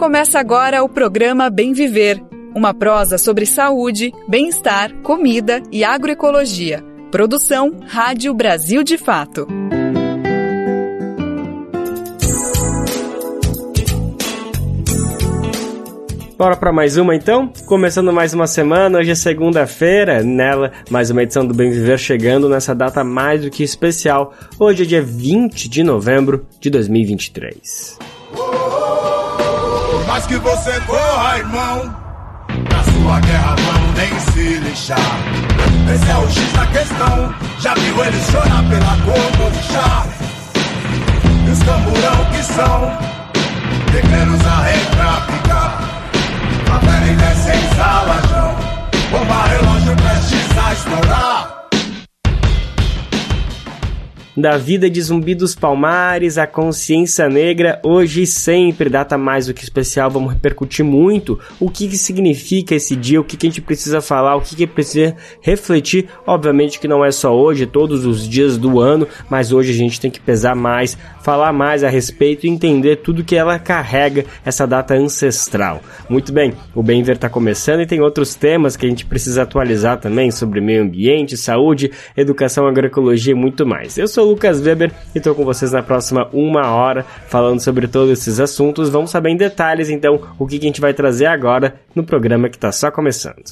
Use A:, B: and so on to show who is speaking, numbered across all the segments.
A: Começa agora o programa Bem Viver, uma prosa sobre saúde, bem-estar, comida e agroecologia. Produção Rádio Brasil de Fato.
B: Bora para mais uma então? Começando mais uma semana, hoje é segunda-feira, nela mais uma edição do Bem Viver chegando nessa data mais do que especial. Hoje é dia 20 de novembro de 2023. Por mais que você corra, irmão, na sua guerra vão nem se lixar. Esse é o X da questão, já viu eles chorar pela cor do chá. E os camburão que são, pequenos a rei pra ficar. A pele desce em salajão, bomba relógio prestes a estourar. Da vida de Zumbi dos Palmares, a consciência negra, hoje e sempre, data mais do que especial, vamos repercutir muito o que, que significa esse dia, o que, que a gente precisa falar, o que, que precisa refletir. Obviamente que não é só hoje, todos os dias do ano, mas hoje a gente tem que pesar mais, falar mais a respeito e entender tudo que ela carrega, essa data ancestral. Muito bem, o Bem Ver está começando e tem outros temas que a gente precisa atualizar também sobre meio ambiente, saúde, educação, agroecologia e muito mais. Eu sou sou o Lucas Weber e estou com vocês na próxima uma hora falando sobre todos esses assuntos. Vamos saber em detalhes então o que a gente vai trazer agora no programa que está só começando.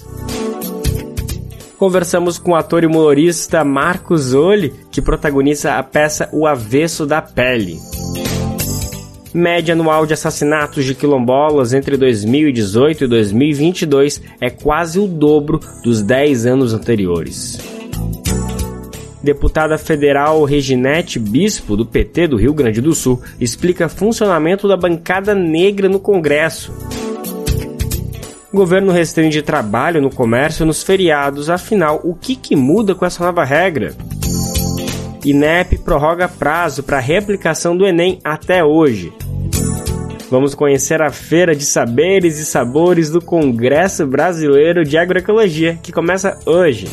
B: Conversamos com o ator e humorista Marcos Zoli, que protagoniza a peça O Avesso da Pele. Média anual de assassinatos de quilombolas entre 2018 e 2022 é quase o dobro dos 10 anos anteriores. Deputada federal Reginete Bispo, do PT do Rio Grande do Sul, explica funcionamento da bancada negra no Congresso. O governo restringe trabalho no comércio nos feriados, afinal, o que, que muda com essa nova regra? INEP prorroga prazo para reaplicação do Enem até hoje. Vamos conhecer a Feira de Saberes e Sabores do Congresso Brasileiro de Agroecologia, que começa hoje.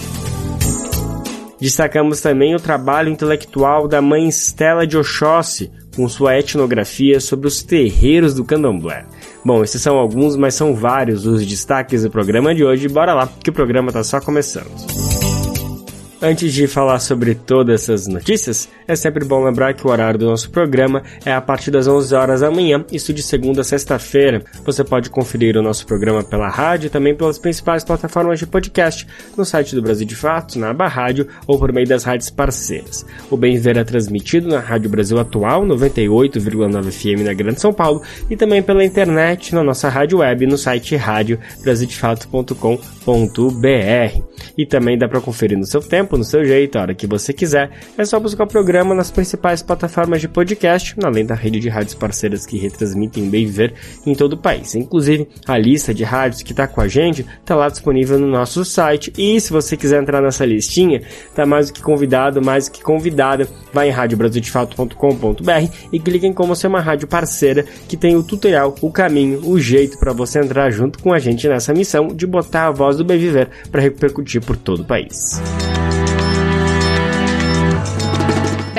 B: Destacamos também o trabalho intelectual da mãe Stella de Oxóssi, com sua etnografia sobre os terreiros do candomblé. Bom, esses são alguns, mas são vários os destaques do programa de hoje. Bora lá, que o programa está só começando. Antes de falar sobre todas essas notícias, é sempre bom lembrar que o horário do nosso programa é a partir das 11 horas da manhã, isso de segunda a sexta-feira. Você pode conferir o nosso programa pela rádio e também pelas principais plataformas de podcast, no site do Brasil de Fato, na aba rádio ou por meio das rádios parceiras. O Bem Ver é transmitido na Rádio Brasil Atual, 98,9 FM na Grande São Paulo e também pela internet na nossa rádio web no site radiobrasildefato.com.br. E também dá para conferir no seu tempo tempo, no seu jeito, a hora que você quiser. É só buscar o programa nas principais plataformas de podcast, além da rede de rádios parceiras que retransmitem bem viver em todo o país. Inclusive, a lista de rádios que está com a gente está lá disponível no nosso site. E se você quiser entrar nessa listinha, tá mais do que convidado, mais do que convidada, vai em radiobrasildefato.com.br e clique em como ser uma rádio parceira que tem o tutorial, o caminho, o jeito para você entrar junto com a gente nessa missão de botar a voz do bem viver para repercutir por todo o país.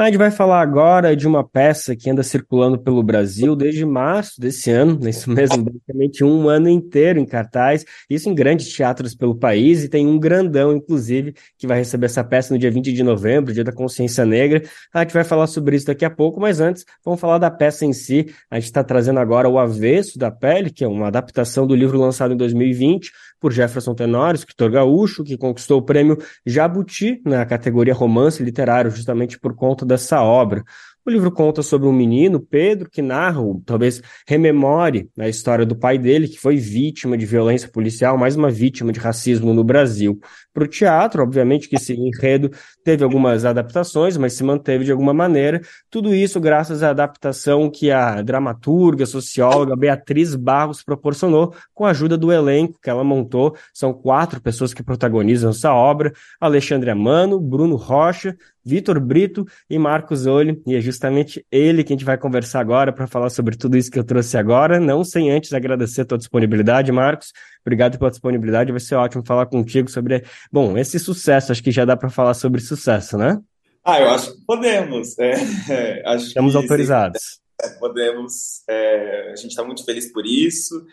B: A gente vai falar agora de uma peça que anda circulando pelo Brasil desde março desse ano, isso mesmo, basicamente um ano inteiro em cartaz, isso em grandes teatros pelo país, e tem um grandão, inclusive, que vai receber essa peça no dia 20 de novembro, dia da consciência negra. A gente vai falar sobre isso daqui a pouco, mas antes, vamos falar da peça em si. A gente está trazendo agora o Avesso da Pele, que é uma adaptação do livro lançado em 2020, por Jefferson Tenório, escritor gaúcho, que conquistou o prêmio Jabuti na categoria romance literário, justamente por conta dessa obra. O livro conta sobre um menino, Pedro, que narra, ou talvez rememore a história do pai dele, que foi vítima de violência policial, mais uma vítima de racismo no Brasil. Para o teatro, obviamente que esse enredo teve algumas adaptações, mas se manteve de alguma maneira. Tudo isso graças à adaptação que a dramaturga, socióloga Beatriz Barros proporcionou com a ajuda do elenco que ela montou. São quatro pessoas que protagonizam essa obra: Alexandre Amano, Bruno Rocha, Vitor Brito e Marcos Olho, e é justamente ele que a gente vai conversar agora para falar sobre tudo isso que eu trouxe agora, não sem antes agradecer a tua disponibilidade, Marcos. Obrigado pela disponibilidade, vai ser ótimo falar contigo sobre, bom, esse sucesso, acho que já dá para falar sobre sucesso, né?
C: Ah, eu acho que podemos. É, é, acho
B: Estamos
C: que,
B: autorizados.
C: Sim, podemos. É, a gente está muito feliz por isso.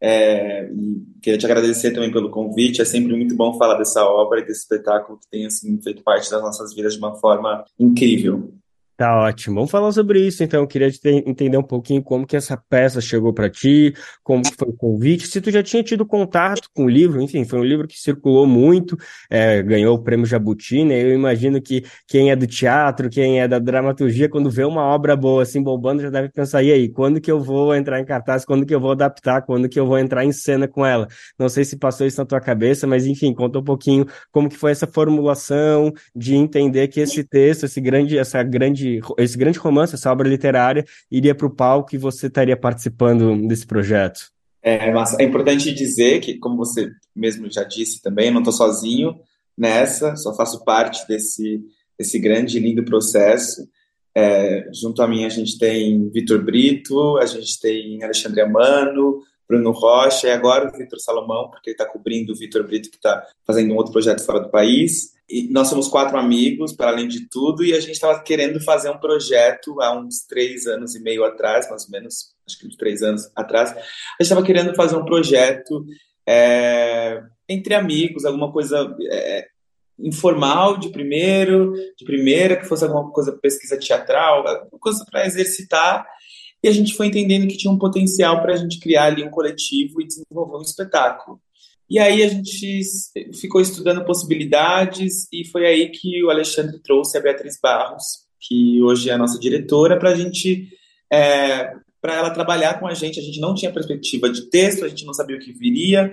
C: É, queria te agradecer também pelo convite. É sempre muito bom falar dessa obra e desse espetáculo que tem assim, feito parte das nossas vidas de uma forma incrível.
B: Tá ótimo. Vamos falar sobre isso, então. Eu queria entender um pouquinho como que essa peça chegou para ti, como foi o convite, se tu já tinha tido contato com o livro, enfim, foi um livro que circulou muito, é, ganhou o prêmio Jabuti, né? Eu imagino que quem é do teatro, quem é da dramaturgia, quando vê uma obra boa assim bombando, já deve pensar, e aí, quando que eu vou entrar em cartaz, quando que eu vou adaptar, quando que eu vou entrar em cena com ela? Não sei se passou isso na tua cabeça, mas enfim, conta um pouquinho como que foi essa formulação de entender que esse texto, esse grande, essa grande esse grande romance, essa obra literária, iria para o palco e você estaria participando desse projeto?
C: É, mas é importante dizer que, como você mesmo já disse também, eu não estou sozinho nessa, só faço parte desse, desse grande e lindo processo. É, junto a mim a gente tem Vitor Brito, a gente tem Alexandre Amano, Bruno Rocha e agora o Vitor Salomão, porque ele está cobrindo o Vitor Brito, que está fazendo um outro projeto fora do país. E nós somos quatro amigos, para além de tudo, e a gente estava querendo fazer um projeto há uns três anos e meio atrás, mais ou menos, acho que uns três anos atrás. A gente estava querendo fazer um projeto é, entre amigos, alguma coisa é, informal de primeiro, de primeira, que fosse alguma coisa pesquisa teatral, alguma coisa para exercitar. E a gente foi entendendo que tinha um potencial para a gente criar ali um coletivo e desenvolver um espetáculo. E aí a gente ficou estudando possibilidades e foi aí que o Alexandre trouxe a Beatriz Barros, que hoje é a nossa diretora, para a gente é, para ela trabalhar com a gente. A gente não tinha perspectiva de texto, a gente não sabia o que viria,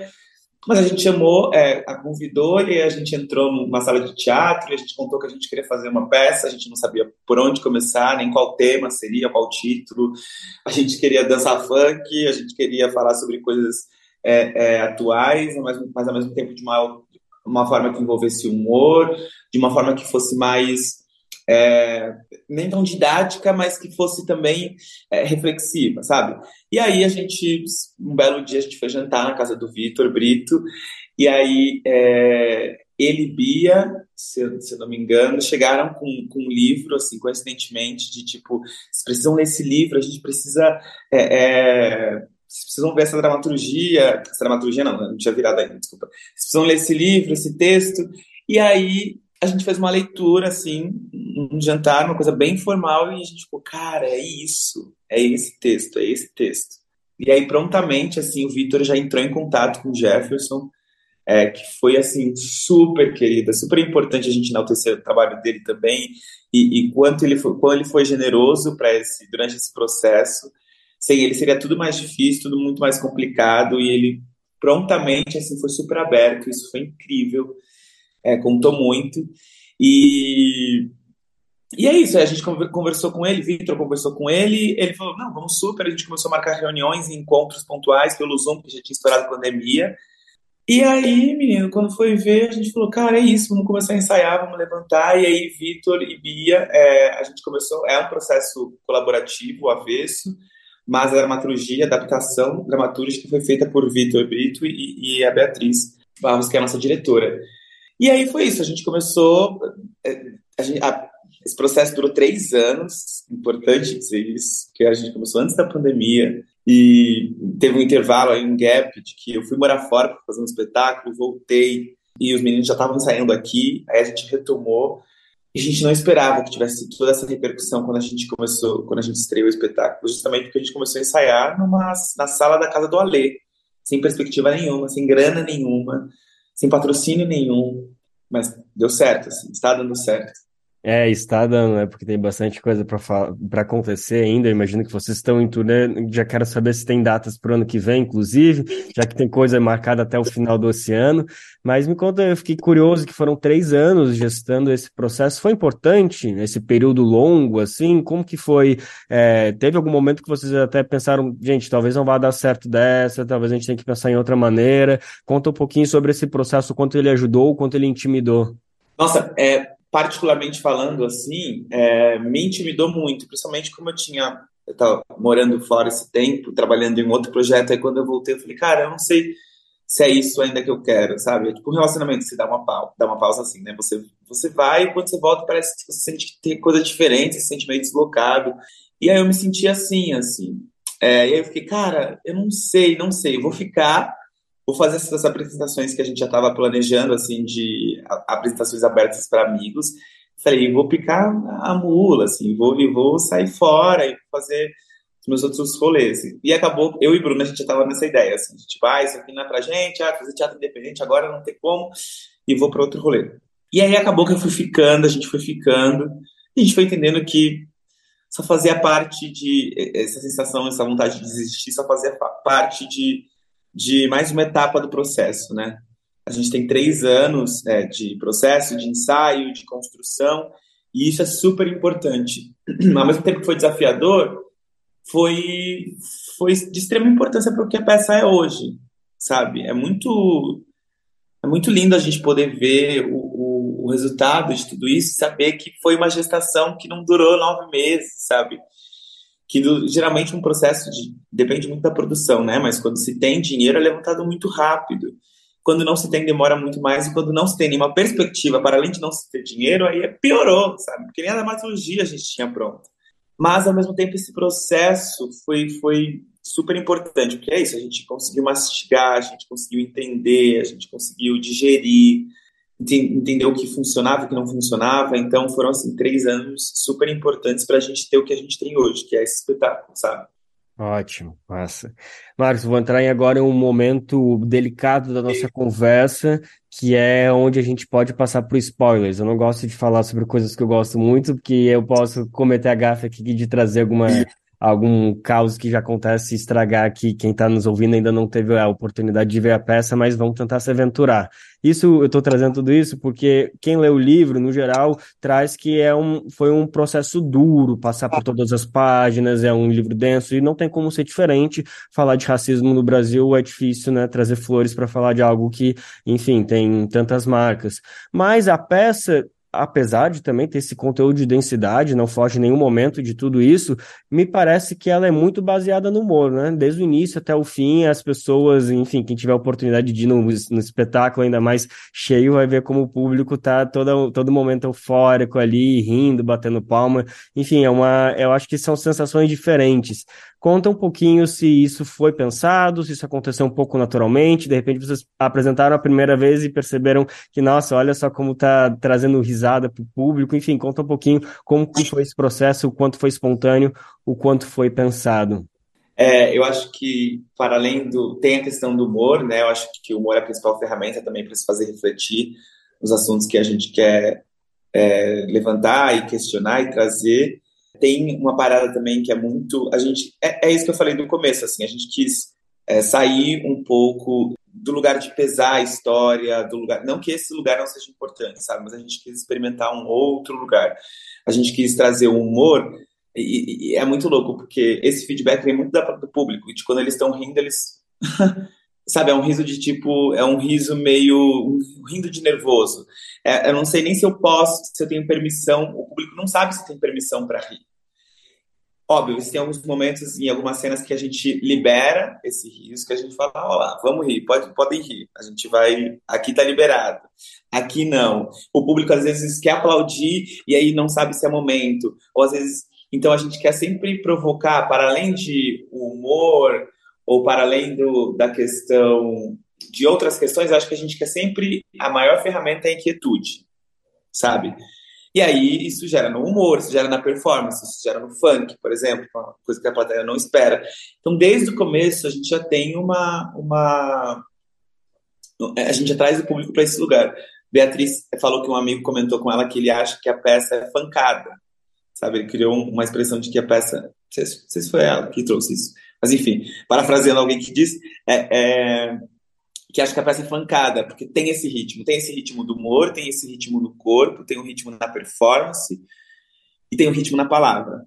C: mas a gente chamou, é, a convidou e a gente entrou numa sala de teatro e a gente contou que a gente queria fazer uma peça, a gente não sabia por onde começar, nem qual tema seria, qual título. A gente queria dançar funk, a gente queria falar sobre coisas é, é, atuais, mas, mas ao mesmo tempo de uma, uma forma que envolvesse humor, de uma forma que fosse mais é, nem tão didática, mas que fosse também é, reflexiva, sabe? E aí a gente, um belo dia, a gente foi jantar na casa do Vitor Brito, e aí é, ele e Bia, se, se eu não me engano, chegaram com, com um livro, assim, coincidentemente, de tipo, vocês precisam ler esse livro, a gente precisa é, é, vocês precisam ver essa dramaturgia, essa dramaturgia não, não tinha virado ainda, desculpa. Vocês precisam ler esse livro, esse texto, e aí a gente fez uma leitura, assim, um jantar, uma coisa bem informal, e a gente ficou, cara, é isso, é esse texto, é esse texto. E aí, prontamente, assim, o Vitor já entrou em contato com o Jefferson, é, que foi, assim, super querida, super importante a gente enaltecer o trabalho dele também, e, e quanto ele foi, quanto ele foi generoso para esse, durante esse processo, sem ele seria tudo mais difícil, tudo muito mais complicado, e ele prontamente assim foi super aberto, isso foi incrível, é, contou muito, e, e é isso, a gente conversou com ele, Vitor conversou com ele, ele falou, não, vamos super, a gente começou a marcar reuniões e encontros pontuais pelo Zoom, que já tinha esperado a pandemia, e aí, menino, quando foi ver, a gente falou, cara, é isso, vamos começar a ensaiar, vamos levantar. E aí, Vitor e Bia, é, a gente começou, é um processo colaborativo, avesso, mas a dramaturgia, adaptação dramatúrgica foi feita por Vitor Brito e, e, a Beatriz Barros, que é a nossa diretora. E aí foi isso, a gente começou, é, a gente, a, esse processo durou três anos, importante dizer isso, porque a gente começou antes da pandemia, e teve um intervalo aí, um gap, de que eu fui morar fora para fazer um espetáculo, voltei, e os meninos já estavam ensaiando aqui, aí a gente retomou, e a gente não esperava que tivesse toda essa repercussão quando a gente começou, quando a gente estreou o espetáculo, justamente porque a gente começou a ensaiar numa, na sala da casa do Alê, sem perspectiva nenhuma, sem grana nenhuma, sem patrocínio nenhum, mas deu certo, assim, está dando certo.
B: É, está dando, né? Porque tem bastante coisa para acontecer ainda. Eu imagino que vocês estão em turnê. Já quero saber se tem datas para o ano que vem, inclusive, já que tem coisa marcada até o final do oceano. Mas me conta, eu fiquei curioso que foram três anos gestando esse processo. Foi importante esse período longo, assim? Como que foi? É, teve algum momento que vocês até pensaram, gente, talvez não vá dar certo dessa, talvez a gente tenha que pensar em outra maneira. Conta um pouquinho sobre esse processo, quanto ele ajudou, quanto ele intimidou.
C: Nossa, é, particularmente falando, assim, é, me intimidou muito, principalmente como eu tinha, eu estava morando fora esse tempo, trabalhando em outro projeto, aí quando eu voltei, eu falei, cara, eu não sei se é isso ainda que eu quero, sabe? É tipo um relacionamento, você dá uma pausa, dá uma pausa assim, né? Você, você vai e quando você volta parece que você sente que tem coisa diferente, você se sente meio deslocado. E aí eu me senti assim, assim. É, e aí eu fiquei, cara, eu não sei, não sei, eu vou ficar vou fazer essas apresentações que a gente já estava planejando, assim, de apresentações abertas para amigos. Falei, vou picar a mula, assim, vou, vou sair fora e fazer os meus outros rolês. E acabou, eu e Bruno, a gente já estava nessa ideia, assim, de, tipo, ah, isso aqui não é pra gente, ah, fazer teatro independente agora não tem como, e vou para outro rolê. E aí acabou que eu fui ficando, a gente foi ficando, e a gente foi entendendo que só fazia parte de, essa sensação, essa vontade de desistir, só fazia parte de de mais uma etapa do processo, né? A gente tem três anos é, de processo, de ensaio, de construção, e isso é super importante. Ao mesmo tempo que foi desafiador, foi, foi de extrema importância para o que a peça é hoje, sabe? É muito, é muito lindo a gente poder ver o, o, o resultado de tudo isso, saber que foi uma gestação que não durou nove meses, sabe? Que do, geralmente um processo de, depende muito da produção, né? Mas quando se tem dinheiro é levantado muito rápido. Quando não se tem, demora muito mais. E quando não se tem nenhuma perspectiva, para além de não se ter dinheiro, aí é piorou, sabe? Porque nem a dramaturgia a gente tinha pronta. Mas, ao mesmo tempo, esse processo foi, foi super importante, porque é isso, a gente conseguiu mastigar, a gente conseguiu entender, a gente conseguiu digerir, entender o que funcionava e o que não funcionava. Então foram assim três anos super importantes para a gente ter o que a gente tem hoje, que é esse espetáculo, sabe?
B: Ótimo, massa. Marcos, vou entrar em agora em um momento delicado da nossa conversa, que é onde a gente pode passar por spoilers. Eu não gosto de falar sobre coisas que eu gosto muito, porque eu posso cometer a gafe aqui de trazer alguma algum caos que já acontece estragar aqui. Quem está nos ouvindo ainda não teve a oportunidade de ver a peça, mas vão tentar se aventurar. Isso eu estou trazendo tudo isso porque quem lê o livro, no geral, traz que é um, foi um processo duro passar por todas as páginas, é um livro denso e não tem como ser diferente. Falar de racismo no Brasil é difícil, né? Trazer flores para falar de algo que, enfim, tem tantas marcas. Mas a peça apesar de também ter esse conteúdo de densidade, não foge em nenhum momento de tudo isso, me parece que ela é muito baseada no humor, né? Desde o início até o fim, as pessoas, enfim, quem tiver oportunidade de ir no, no espetáculo ainda mais cheio, vai ver como o público tá todo, todo momento eufórico ali, rindo, batendo palma. Enfim, é uma, eu acho que são sensações diferentes. Conta um pouquinho se isso foi pensado, se isso aconteceu um pouco naturalmente, de repente vocês apresentaram a primeira vez e perceberam que, nossa, olha só como tá trazendo risada para o público, enfim, conta um pouquinho como foi esse processo, o quanto foi espontâneo, o quanto foi pensado.
C: É, eu acho que, para além do. Tem a questão do humor, né? Eu acho que o humor é a principal ferramenta também para se fazer refletir os assuntos que a gente quer é, levantar e questionar e trazer tem uma parada também que é muito. A gente. É, é isso que eu falei no começo, assim, a gente quis é, sair um pouco do lugar de pesar a história, do lugar. Não que esse lugar não seja importante, sabe? Mas a gente quis experimentar um outro lugar. A gente quis trazer o humor. E, e é muito louco, porque esse feedback vem muito do público. De quando eles estão rindo, eles. sabe, é um riso de tipo, é um riso meio, um rindo de nervoso. É, eu não sei nem se eu posso, se eu tenho permissão, o público não sabe se tem permissão para rir. Óbvio, tem alguns momentos, em algumas cenas que a gente libera esse que a gente fala, ó lá, vamos rir, pode, podem rir, a gente vai, aqui tá liberado, aqui não. O público às vezes quer aplaudir e aí não sabe se é momento, ou às vezes, então a gente quer sempre provocar, para além de humor, ou para além do, da questão de outras questões, acho que a gente quer sempre, a maior ferramenta é a inquietude, sabe? E aí isso gera no humor, isso gera na performance, isso gera no funk, por exemplo, uma coisa que a plateia não espera. Então, desde o começo, a gente já tem uma. uma a gente já traz o público para esse lugar. Beatriz falou que um amigo comentou com ela que ele acha que a peça é fancada. Sabe? Ele criou uma expressão de que a peça. Não sei se foi ela que trouxe isso. Mas, enfim, parafraseando alguém que disse, é, é que acho que a peça é flancada, porque tem esse ritmo, tem esse ritmo do humor, tem esse ritmo no corpo, tem um ritmo na performance e tem um ritmo na palavra.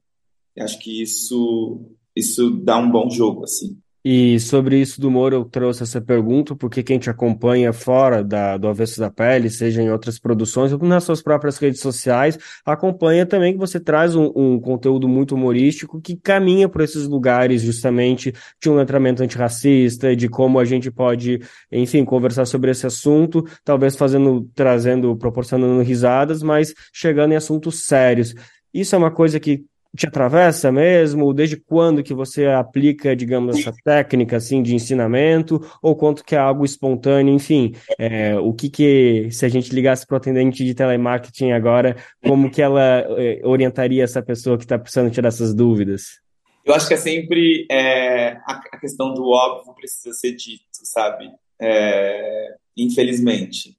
C: Eu acho que isso isso dá um bom jogo, assim.
B: E sobre isso do humor, eu trouxe essa pergunta, porque quem te acompanha fora da, do Avesso da Pele, seja em outras produções ou nas suas próprias redes sociais, acompanha também que você traz um, um conteúdo muito humorístico que caminha por esses lugares justamente de um letramento antirracista, de como a gente pode, enfim, conversar sobre esse assunto, talvez fazendo, trazendo, proporcionando risadas, mas chegando em assuntos sérios. Isso é uma coisa que te atravessa mesmo? Desde quando que você aplica, digamos, essa técnica assim de ensinamento? Ou quanto que é algo espontâneo? Enfim, é, o que que, se a gente ligasse para o atendente de telemarketing agora, como que ela é, orientaria essa pessoa que está precisando tirar essas dúvidas?
C: Eu acho que é sempre é, a, questão do óbvio precisa ser dito, sabe? É, infelizmente.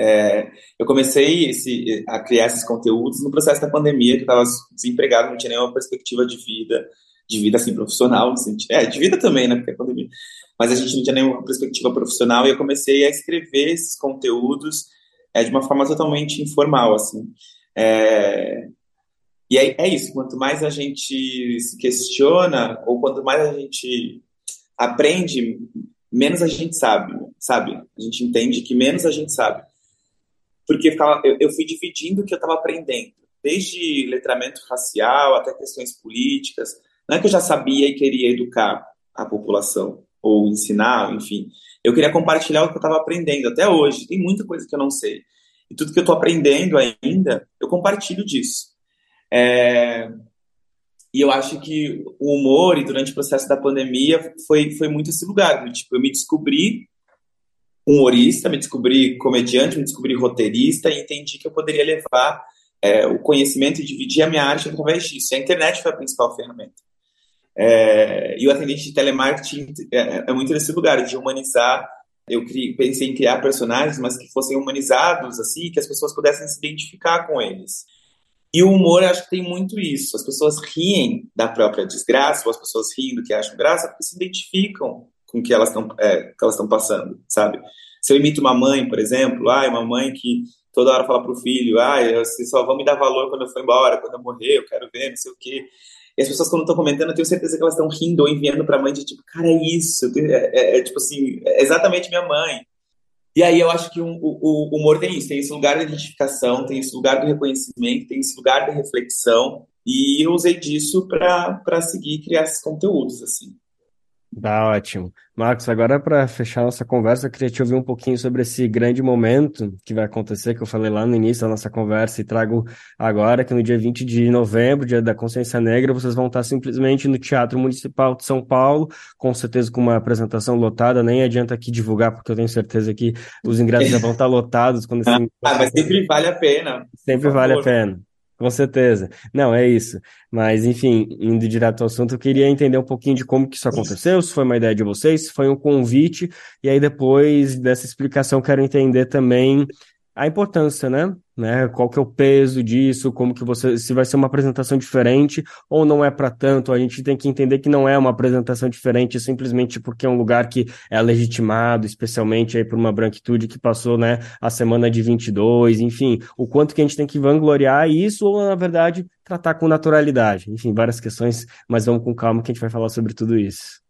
C: É, eu comecei esse, a criar esses conteúdos no processo da pandemia, que eu estava desempregado, não tinha nenhuma perspectiva de vida, de vida assim profissional, é, de vida também, né, porque é pandemia, mas a gente não tinha nenhuma perspectiva profissional e eu comecei a escrever esses conteúdos é, de uma forma totalmente informal, assim. É, e é, é isso, quanto mais a gente se questiona, ou quanto mais a gente aprende, menos a gente sabe, sabe? A gente entende que menos a gente sabe porque ficava, eu, eu fui dividindo o que eu estava aprendendo, desde letramento racial até questões políticas. Não é que eu já sabia e queria educar a população, ou ensinar, enfim. Eu queria compartilhar o que eu estava aprendendo até hoje. Tem muita coisa que eu não sei. E tudo que eu estou aprendendo ainda, eu compartilho disso. É... E eu acho que o humor, e durante o processo da pandemia, foi, foi muito esse lugar. Tipo, eu me descobri humorista, me descobri comediante, me descobri roteirista e entendi que eu poderia levar é, o conhecimento e dividir a minha arte através disso. E a internet foi a principal ferramenta. É, e o atendente de telemarketing é, é, muito nesse lugar de humanizar. Eu criei, pensei em criar personagens, mas que fossem humanizados, assim, que as pessoas pudessem se identificar com eles. E o humor, acho que tem muito isso. As pessoas riem da própria desgraça, ou as pessoas riem do que acham graça, porque se identificam com o que elas estão é, que elas estão passando, sabe? Se eu imito uma mãe, por exemplo, ah, uma mãe que toda hora fala pro filho, ah, vocês só vão me dar valor quando eu for embora, quando eu morrer, eu quero ver, não sei o quê. E as pessoas, quando estão comentando, eu tenho certeza que elas estão rindo ou enviando para a mãe de tipo, cara, é isso, é, é, é, tipo assim, é exatamente minha mãe. E aí eu acho que um, o, o, humor tem isso, tem esse lugar de identificação, tem esse lugar do reconhecimento, tem esse lugar da reflexão, e eu usei disso para seguir criar esses conteúdos, assim.
B: Tá ótimo. Marcos, agora para fechar nossa conversa, eu queria te ouvir um pouquinho sobre esse grande momento que vai acontecer, que eu falei lá no início da nossa conversa e trago agora, que no dia 20 de novembro, dia da Consciência Negra, vocês vão estar simplesmente no Teatro Municipal de São Paulo, com certeza com uma apresentação lotada, nem adianta aqui divulgar, porque eu tenho certeza que os ingressos já vão estar lotados. Quando esse...
C: Ah, mas sempre vale a pena.
B: Sempre vale a pena. Com certeza. Não, é isso. Mas, enfim, indo direto ao assunto, eu queria entender um pouquinho de como que isso aconteceu, se foi uma ideia de vocês, se foi um convite, e aí depois dessa explicação quero entender também a importância, né? né? Qual que é o peso disso? Como que você, se vai ser uma apresentação diferente ou não é para tanto? A gente tem que entender que não é uma apresentação diferente simplesmente porque é um lugar que é legitimado, especialmente aí por uma branquitude que passou, né, a semana de 22, enfim, o quanto que a gente tem que vangloriar isso ou na verdade tratar com naturalidade. Enfim, várias questões, mas vamos com calma que a gente vai falar sobre tudo isso.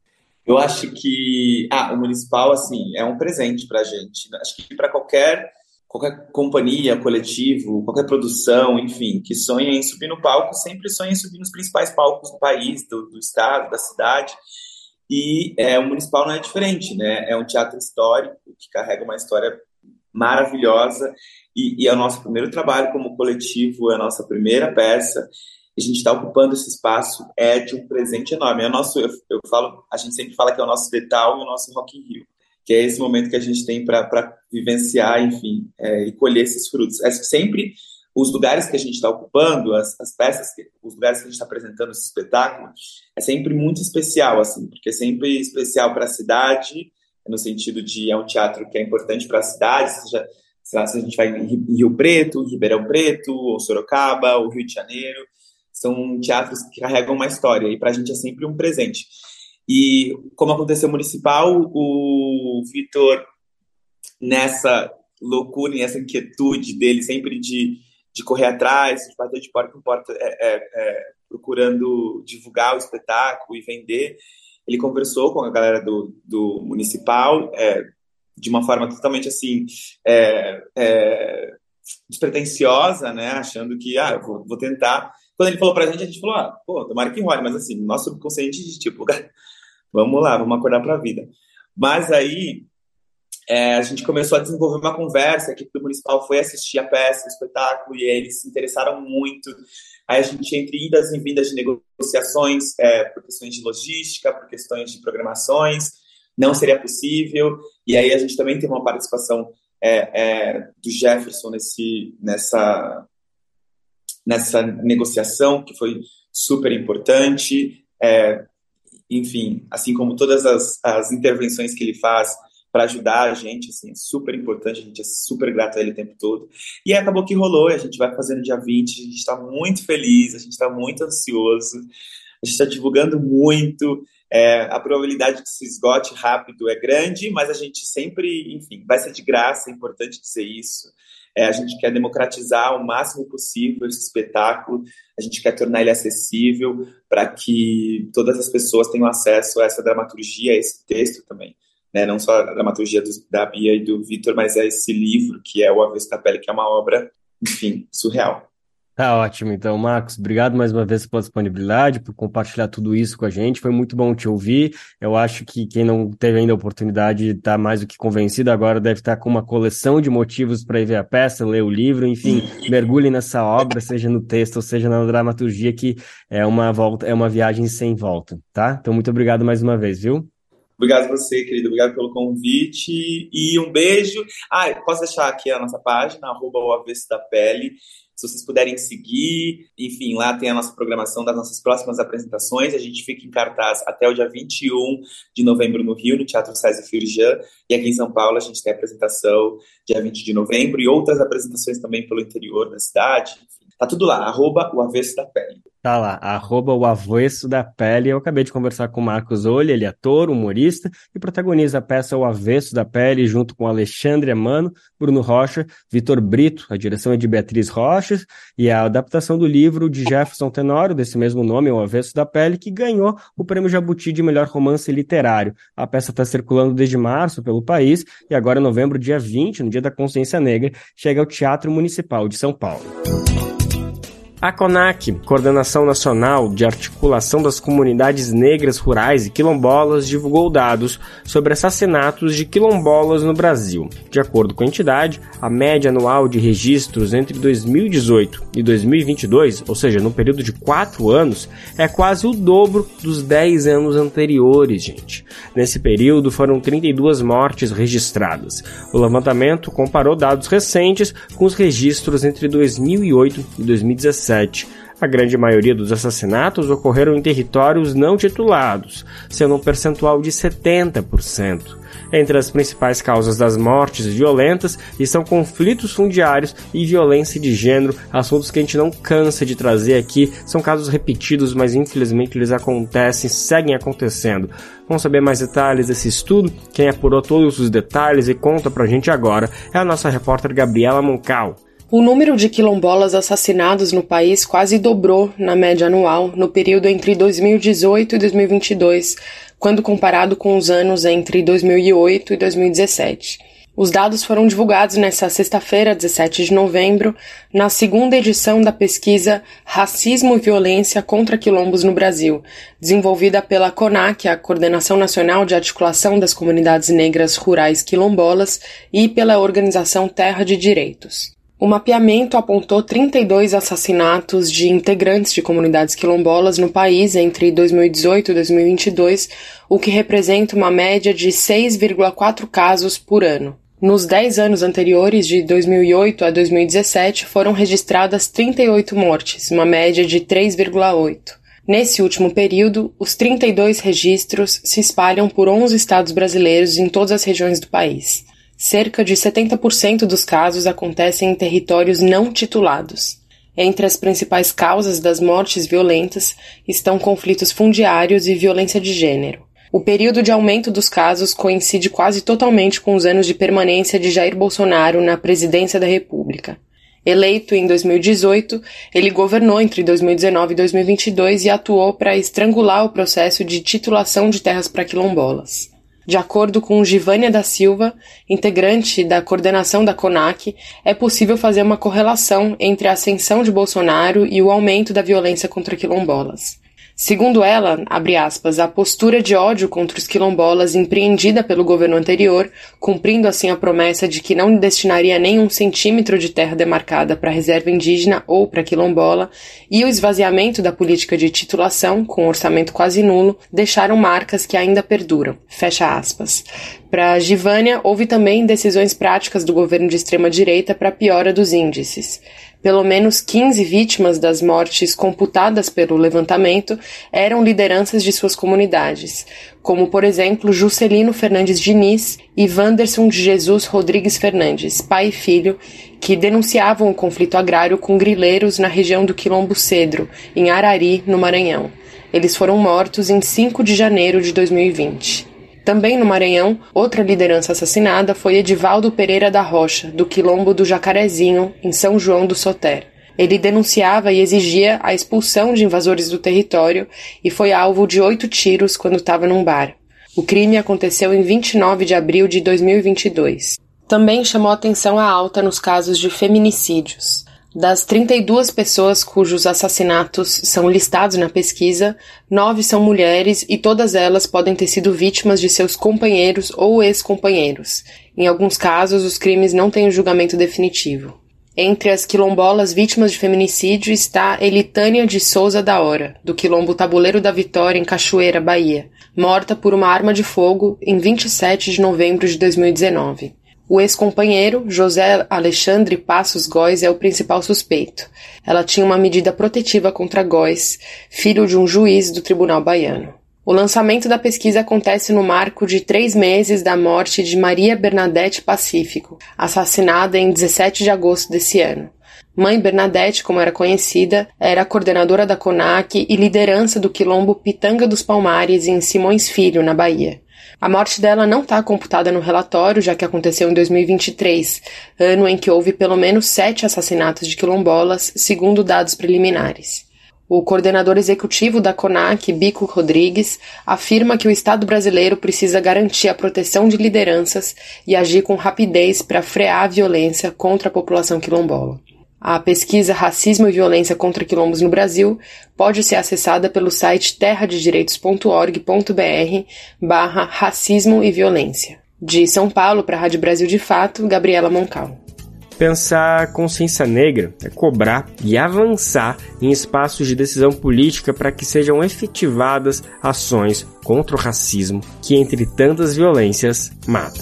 C: Eu acho que ah, o municipal assim é um presente para gente. Acho que para qualquer qualquer companhia, coletivo, qualquer produção, enfim, que sonha em subir no palco, sempre sonha em subir nos principais palcos do país, do, do estado, da cidade. E é, o municipal não é diferente, né? É um teatro histórico que carrega uma história maravilhosa e, e é o nosso primeiro trabalho como coletivo, é a nossa primeira peça. A gente está ocupando esse espaço é de um presente enorme. É nosso, eu, eu falo, a gente sempre fala que é o nosso Detal e o nosso Rock in Rio que é esse momento que a gente tem para vivenciar, enfim, é, e colher esses frutos. É sempre os lugares que a gente está ocupando, as, as peças, que, os lugares que a gente está apresentando esse espetáculo, é sempre muito especial, assim, porque é sempre especial para a cidade, no sentido de é um teatro que é importante para a cidade, seja, lá, se a gente vai em Rio Preto, Ribeirão Preto, ou Sorocaba, ou Rio de Janeiro, são teatros que carregam uma história, e para a gente é sempre um presente. E como aconteceu municipal, o Vitor, nessa loucura, nessa inquietude dele, sempre de, de correr atrás, de bater de porta em porta, é, é, é, procurando divulgar o espetáculo e vender, ele conversou com a galera do, do municipal é, de uma forma totalmente assim é, é, despretensiosa, né? Achando que ah, vou, vou tentar. Quando ele falou pra gente, a gente falou, ah, pô, tomara que role, mas assim, nosso subconsciente de tipo, vamos lá, vamos acordar pra vida. Mas aí é, a gente começou a desenvolver uma conversa, a equipe do municipal foi assistir a peça, o espetáculo, e eles se interessaram muito. Aí a gente, entre idas e vindas de negociações, é, por questões de logística, por questões de programações, não seria possível. E aí a gente também teve uma participação é, é, do Jefferson nesse, nessa, nessa negociação, que foi super importante. É, enfim, assim como todas as, as intervenções que ele faz para ajudar a gente, assim, é super importante, a gente é super grato a ele o tempo todo. E acabou que rolou, a gente vai fazer no dia 20, a gente está muito feliz, a gente está muito ansioso, a gente está divulgando muito, é, a probabilidade que se esgote rápido é grande, mas a gente sempre, enfim, vai ser de graça, é importante dizer isso. É, a gente quer democratizar o máximo possível esse espetáculo, a gente quer tornar ele acessível para que todas as pessoas tenham acesso a essa dramaturgia, a esse texto também né? Não só a dramaturgia do, da Bia e do Vitor, mas é esse livro que é o Avesso da Pele, que é uma obra, enfim, surreal.
B: Tá ótimo, então, Marcos, obrigado mais uma vez pela disponibilidade, por compartilhar tudo isso com a gente. Foi muito bom te ouvir. Eu acho que quem não teve ainda a oportunidade está mais do que convencido agora, deve estar com uma coleção de motivos para ir ver a peça, ler o livro, enfim, mergulhe nessa obra, seja no texto ou seja na dramaturgia, que é uma volta, é uma viagem sem volta, tá? Então, muito obrigado mais uma vez, viu?
C: Obrigado a você, querido. Obrigado pelo convite. E um beijo. Ah, posso deixar aqui a nossa página, arroba o avesso da pele. Se vocês puderem seguir, enfim, lá tem a nossa programação das nossas próximas apresentações. A gente fica em cartaz até o dia 21 de novembro no Rio, no Teatro César Firjan. E aqui em São Paulo a gente tem a apresentação dia 20 de novembro e outras apresentações também pelo interior da cidade. Enfim, tá tudo lá, arroba o avesso da pele.
B: Tá lá, arroba o avesso da pele. Eu acabei de conversar com o Marcos Olho, ele é ator, humorista e protagoniza a peça O Avesso da Pele, junto com Alexandre Amano, Bruno Rocha, Vitor Brito. A direção é de Beatriz Rocha e a adaptação do livro de Jefferson Tenório, desse mesmo nome, O Avesso da Pele, que ganhou o prêmio Jabuti de melhor romance literário. A peça está circulando desde março pelo país e agora, em novembro, dia 20, no Dia da Consciência Negra, chega ao Teatro Municipal de São Paulo. A CONAC, Coordenação Nacional de Articulação das Comunidades Negras Rurais e Quilombolas, divulgou dados sobre assassinatos de quilombolas no Brasil. De acordo com a entidade, a média anual de registros entre 2018 e 2022, ou seja, no período de 4 anos, é quase o dobro dos 10 anos anteriores, gente. Nesse período foram 32 mortes registradas. O levantamento comparou dados recentes com os registros entre 2008 e 2017 2017. A grande maioria dos assassinatos ocorreram em territórios não titulados, sendo um percentual de 70%. Entre as principais causas das mortes violentas estão conflitos fundiários e violência de gênero, assuntos que a gente não cansa de trazer aqui. São casos repetidos, mas infelizmente eles acontecem, seguem acontecendo. Vamos saber mais detalhes desse estudo? Quem apurou todos os detalhes e conta pra gente agora é a nossa repórter Gabriela Moncal.
D: O número de quilombolas assassinados no país quase dobrou na média anual no período entre 2018 e 2022, quando comparado com os anos entre 2008 e 2017. Os dados foram divulgados nesta sexta-feira, 17 de novembro, na segunda edição da pesquisa Racismo e Violência contra Quilombos no Brasil, desenvolvida pela CONAC, a Coordenação Nacional de Articulação das Comunidades Negras Rurais Quilombolas, e pela organização Terra de Direitos. O mapeamento apontou 32 assassinatos de integrantes de comunidades quilombolas no país entre 2018 e 2022, o que representa uma média de 6,4 casos por ano. Nos 10 anos anteriores, de 2008 a 2017, foram registradas 38 mortes, uma média de 3,8. Nesse último período, os 32 registros se espalham por 11 estados brasileiros em todas as regiões do país. Cerca de 70% dos casos acontecem em territórios não titulados. Entre as principais causas das mortes violentas estão conflitos fundiários e violência de gênero. O período de aumento dos casos coincide quase totalmente com os anos de permanência de Jair Bolsonaro na presidência da República. Eleito em 2018, ele governou entre 2019 e 2022 e atuou para estrangular o processo de titulação de terras para quilombolas. De acordo com Givânia da Silva, integrante da coordenação da CONAC, é possível fazer uma correlação entre a ascensão de Bolsonaro e o aumento da violência contra quilombolas. Segundo ela, aspas, a postura de ódio contra os quilombolas empreendida pelo governo anterior, cumprindo assim a promessa de que não destinaria nenhum centímetro de terra demarcada para reserva indígena ou para quilombola, e o esvaziamento da política de titulação, com orçamento quase nulo, deixaram marcas que ainda perduram. Fecha aspas. Para Givânia, houve também decisões práticas do governo de extrema-direita para piora dos índices. Pelo menos 15 vítimas das mortes computadas pelo levantamento eram lideranças de suas comunidades, como, por exemplo, Juscelino Fernandes Diniz e Wanderson de Jesus Rodrigues Fernandes, pai e filho, que denunciavam o conflito agrário com grileiros na região do Quilombo Cedro, em Arari, no Maranhão. Eles foram mortos em 5 de janeiro de 2020. Também no Maranhão, outra liderança assassinada foi Edivaldo Pereira da Rocha, do Quilombo do Jacarezinho, em São João do Soter. Ele denunciava e exigia a expulsão de invasores do território e foi alvo de oito tiros quando estava num bar. O crime aconteceu em 29 de abril de 2022. Também chamou atenção a alta nos casos de feminicídios. Das 32 pessoas cujos assassinatos são listados na pesquisa, nove são mulheres e todas elas podem ter sido vítimas de seus companheiros ou ex-companheiros. Em alguns casos, os crimes não têm julgamento definitivo. Entre as quilombolas vítimas de feminicídio está Elitânia de Souza da Hora, do quilombo Tabuleiro da Vitória, em Cachoeira, Bahia, morta por uma arma de fogo em 27 de novembro de 2019. O ex-companheiro, José Alexandre Passos Góes, é o principal suspeito. Ela tinha uma medida protetiva contra Góes, filho de um juiz do Tribunal Baiano. O lançamento da pesquisa acontece no marco de três meses da morte de Maria Bernadette Pacífico, assassinada em 17 de agosto desse ano. Mãe Bernadette, como era conhecida, era coordenadora da CONAC e liderança do quilombo Pitanga dos Palmares em Simões Filho, na Bahia. A morte dela não está computada no relatório, já que aconteceu em 2023, ano em que houve pelo menos sete assassinatos de quilombolas, segundo dados preliminares. O coordenador executivo da CONAC, Bico Rodrigues, afirma que o Estado brasileiro precisa garantir a proteção de lideranças e agir com rapidez para frear a violência contra a população quilombola. A pesquisa Racismo e Violência contra Quilombos no Brasil pode ser acessada pelo site terradedireitos.org.br barra racismo e violência. De São Paulo para a Rádio Brasil de Fato, Gabriela Moncal.
B: Pensar consciência negra é cobrar e avançar em espaços de decisão política para que sejam efetivadas ações contra o racismo que, entre tantas violências, mata.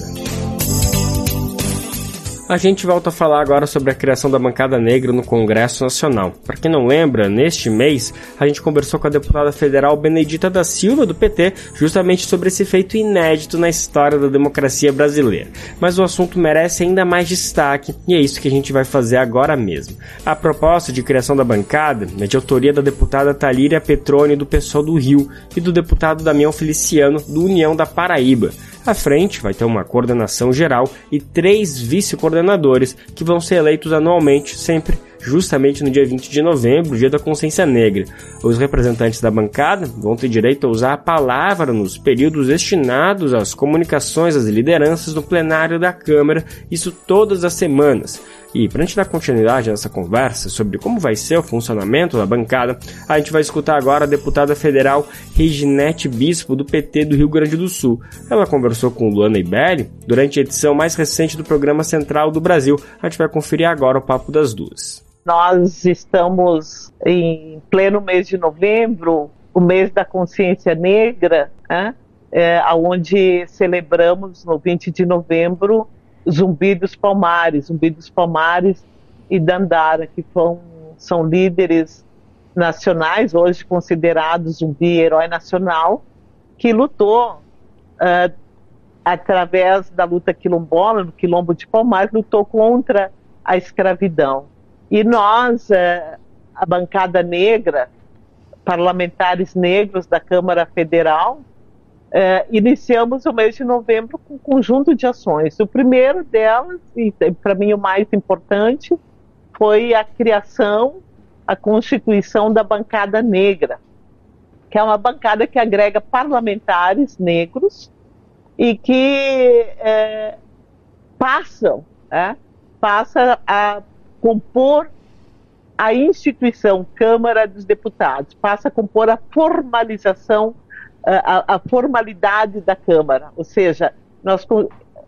B: A gente volta a falar agora sobre a criação da bancada negra no Congresso Nacional. Para quem não lembra, neste mês a gente conversou com a deputada federal Benedita da Silva do PT justamente sobre esse feito inédito na história da democracia brasileira. Mas o assunto merece ainda mais destaque e é isso que a gente vai fazer agora mesmo. A proposta de criação da bancada é de autoria da deputada Talíria Petrone do PSOL do Rio e do deputado Damião Feliciano do União da Paraíba. À frente vai ter uma coordenação geral e três vice-coordenadores que vão ser eleitos anualmente, sempre justamente no dia 20 de novembro, dia da consciência negra. Os representantes da bancada vão ter direito a usar a palavra nos períodos destinados às comunicações às lideranças no plenário da Câmara, isso todas as semanas. E para a gente dar continuidade nessa conversa sobre como vai ser o funcionamento da bancada, a gente vai escutar agora a deputada federal Reginete Bispo, do PT do Rio Grande do Sul. Ela conversou com Luana Iberi durante a edição mais recente do Programa Central do Brasil. A gente vai conferir agora o papo das duas.
E: Nós estamos em pleno mês de novembro, o mês da consciência negra, né? é, onde celebramos no 20 de novembro Zumbi dos Palmares, Zumbi dos Palmares e Dandara, que foram, são líderes nacionais, hoje considerados zumbi herói nacional, que lutou uh, através da luta quilombola, no quilombo de Palmares, lutou contra a escravidão. E nós, uh, a bancada negra, parlamentares negros da Câmara Federal, é, iniciamos o mês de novembro com um conjunto de ações. O primeiro delas, e para mim o mais importante, foi a criação, a constituição da bancada negra, que é uma bancada que agrega parlamentares negros e que é, passam, é, passa a compor a instituição Câmara dos Deputados, passa a compor a formalização, a, a formalidade da Câmara, ou seja, nós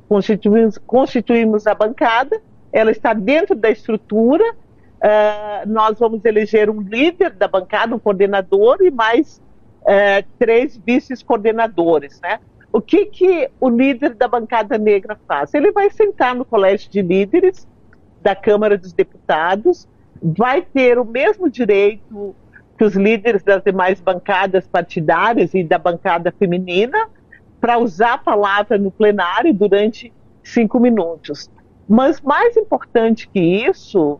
E: constituímos, constituímos a bancada, ela está dentro da estrutura, uh, nós vamos eleger um líder da bancada, um coordenador e mais uh, três vice-coordenadores, né? O que, que o líder da bancada negra faz? Ele vai sentar no colégio de líderes da Câmara dos Deputados, vai ter o mesmo direito que os líderes das demais bancadas partidárias e da bancada feminina para usar a palavra no plenário durante cinco minutos. Mas mais importante que isso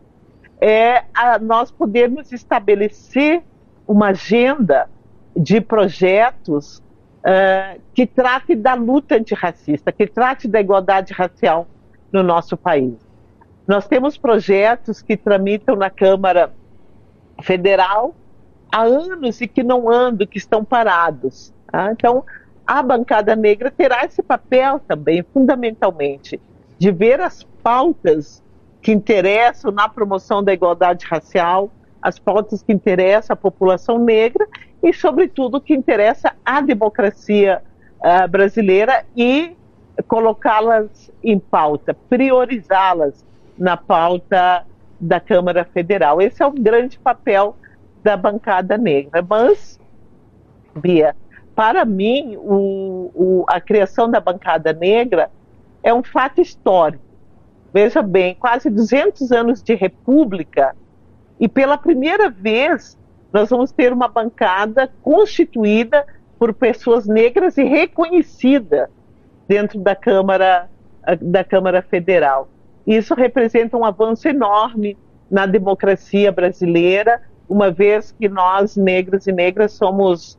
E: é a, nós podermos estabelecer uma agenda de projetos uh, que trate da luta antirracista, que trate da igualdade racial no nosso país. Nós temos projetos que tramitam na Câmara Federal há anos e que não andam, que estão parados. Tá? Então, a bancada negra terá esse papel também, fundamentalmente, de ver as pautas que interessam na promoção da igualdade racial, as pautas que interessam a população negra e, sobretudo, que interessa a democracia uh, brasileira e colocá-las em pauta, priorizá-las na pauta da Câmara Federal. Esse é o grande papel da bancada negra. Mas, Bia, para mim, o, o, a criação da bancada negra é um fato histórico. Veja bem, quase 200 anos de república e pela primeira vez nós vamos ter uma bancada constituída por pessoas negras e reconhecida dentro da Câmara da Câmara Federal. Isso representa um avanço enorme na democracia brasileira, uma vez que nós negros e negras somos uh,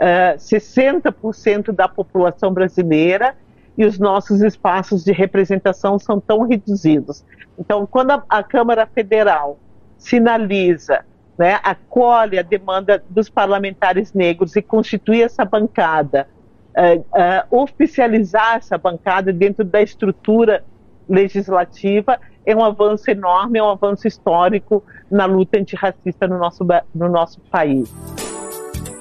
E: eh, 60% da população brasileira e os nossos espaços de representação são tão reduzidos. Então, quando a, a Câmara Federal sinaliza, né, acolhe a demanda dos parlamentares negros e constitui essa bancada, uh, uh, oficializar essa bancada dentro da estrutura legislativa é um avanço enorme, é um avanço histórico na luta antirracista no nosso, no nosso país.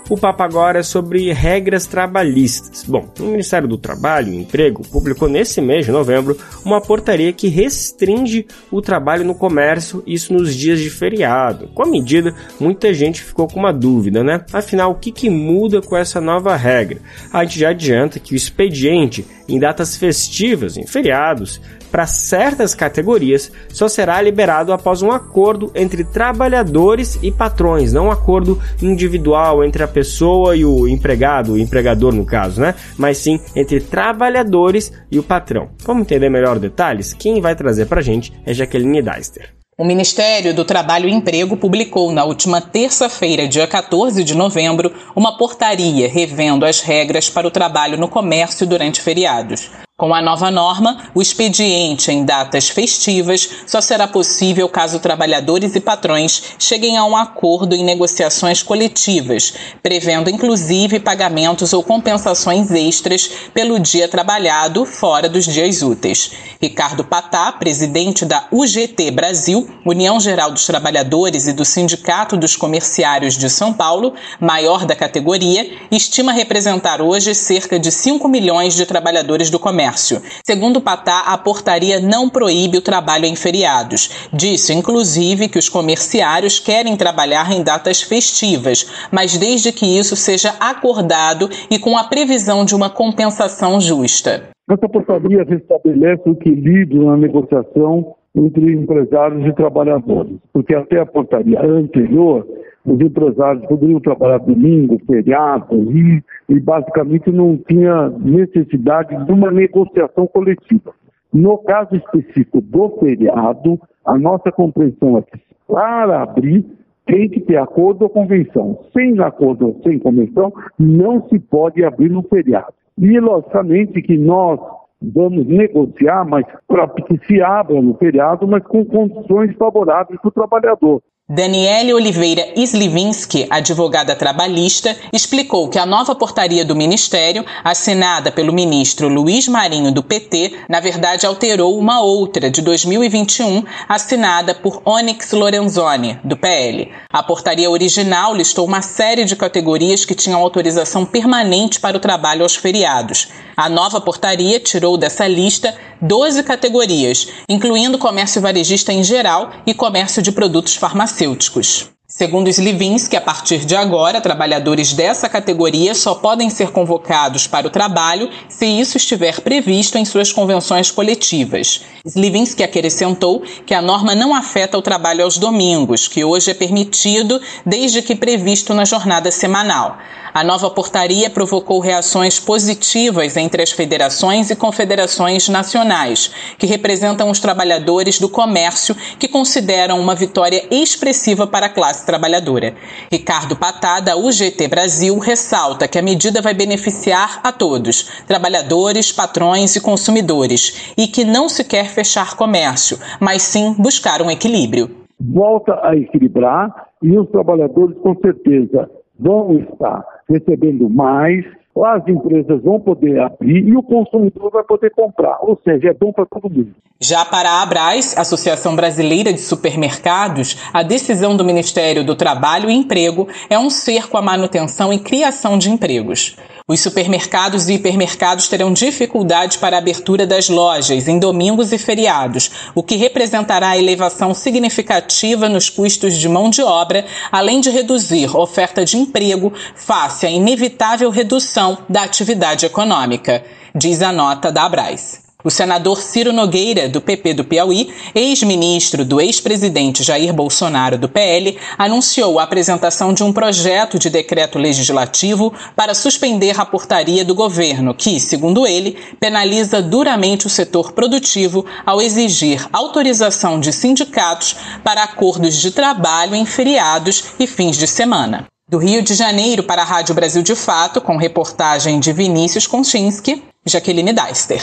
B: O papo agora é sobre regras trabalhistas. Bom, o Ministério do Trabalho e Emprego publicou nesse mês de novembro uma portaria que restringe o trabalho no comércio, isso nos dias de feriado. Com a medida, muita gente ficou com uma dúvida, né? Afinal, o que, que muda com essa nova regra? A gente já adianta que o expediente em datas festivas, em feriados, para certas categorias só será liberado após um acordo entre trabalhadores e patrões, não um acordo individual entre a pessoa e o empregado, o empregador no caso, né? Mas sim entre trabalhadores e o patrão. Vamos entender melhor detalhes? Quem vai trazer para a gente é Jaqueline Deister.
F: O Ministério do Trabalho e Emprego publicou na última terça-feira, dia 14 de novembro, uma portaria revendo as regras para o trabalho no comércio durante feriados. Com a nova norma, o expediente em datas festivas só será possível caso trabalhadores e patrões cheguem a um acordo em negociações coletivas, prevendo inclusive pagamentos ou compensações extras pelo dia trabalhado fora dos dias úteis. Ricardo Patá, presidente da UGT Brasil, União Geral dos Trabalhadores e do Sindicato dos Comerciários de São Paulo, maior da categoria, estima representar hoje cerca de 5 milhões de trabalhadores do comércio comércio. Segundo Patá, a portaria não proíbe o trabalho em feriados. Disse, inclusive, que os comerciários querem trabalhar em datas festivas, mas desde que isso seja acordado e com a previsão de uma compensação justa.
G: Essa portaria restabelece o equilíbrio na negociação entre empresários e trabalhadores, porque até a portaria anterior os empresários poderiam trabalhar domingo, feriado, e, e basicamente não tinha necessidade de uma negociação coletiva. No caso específico do feriado, a nossa compreensão é que para abrir tem que ter acordo ou convenção. Sem acordo ou sem convenção, não se pode abrir no feriado. E, logicamente, que nós vamos negociar, mas para que se abra no feriado, mas com condições favoráveis para o trabalhador.
F: Daniele Oliveira Slivinski, advogada trabalhista, explicou que a nova portaria do Ministério, assinada pelo ministro Luiz Marinho do PT, na verdade alterou uma outra de 2021, assinada por Onyx Lorenzoni, do PL. A portaria original listou uma série de categorias que tinham autorização permanente para o trabalho aos feriados. A nova portaria tirou dessa lista 12 categorias, incluindo comércio varejista em geral e comércio de produtos farmacêuticos farmacêuticos. Segundo Slivinski, a partir de agora, trabalhadores dessa categoria só podem ser convocados para o trabalho se isso estiver previsto em suas convenções coletivas. Slivinski acrescentou que a norma não afeta o trabalho aos domingos, que hoje é permitido desde que previsto na jornada semanal. A nova portaria provocou reações positivas entre as federações e confederações nacionais, que representam os trabalhadores do comércio, que consideram uma vitória expressiva para a classe trabalhadora. Ricardo Patá, da UGT Brasil, ressalta que a medida vai beneficiar a todos, trabalhadores, patrões e consumidores, e que não se quer fechar comércio, mas sim buscar um equilíbrio.
G: Volta a equilibrar e os trabalhadores, com certeza, vão estar recebendo mais, as empresas vão poder abrir e o consumidor vai poder comprar. Ou seja, é bom para todo mundo.
F: Já para a Abras, Associação Brasileira de Supermercados, a decisão do Ministério do Trabalho e Emprego é um cerco à manutenção e criação de empregos. Os supermercados e hipermercados terão dificuldade para a abertura das lojas em domingos e feriados, o que representará elevação significativa nos custos de mão de obra, além de reduzir oferta de emprego face à inevitável redução da atividade econômica, diz a nota da Abras. O senador Ciro Nogueira, do PP do Piauí, ex-ministro do ex-presidente Jair Bolsonaro do PL, anunciou a apresentação de um projeto de decreto legislativo para suspender a portaria do governo, que, segundo ele, penaliza duramente o setor produtivo ao exigir autorização de sindicatos para acordos de trabalho em feriados e fins de semana. Do Rio de Janeiro para a Rádio Brasil de Fato, com reportagem de Vinícius Konchinski, Jaqueline Deister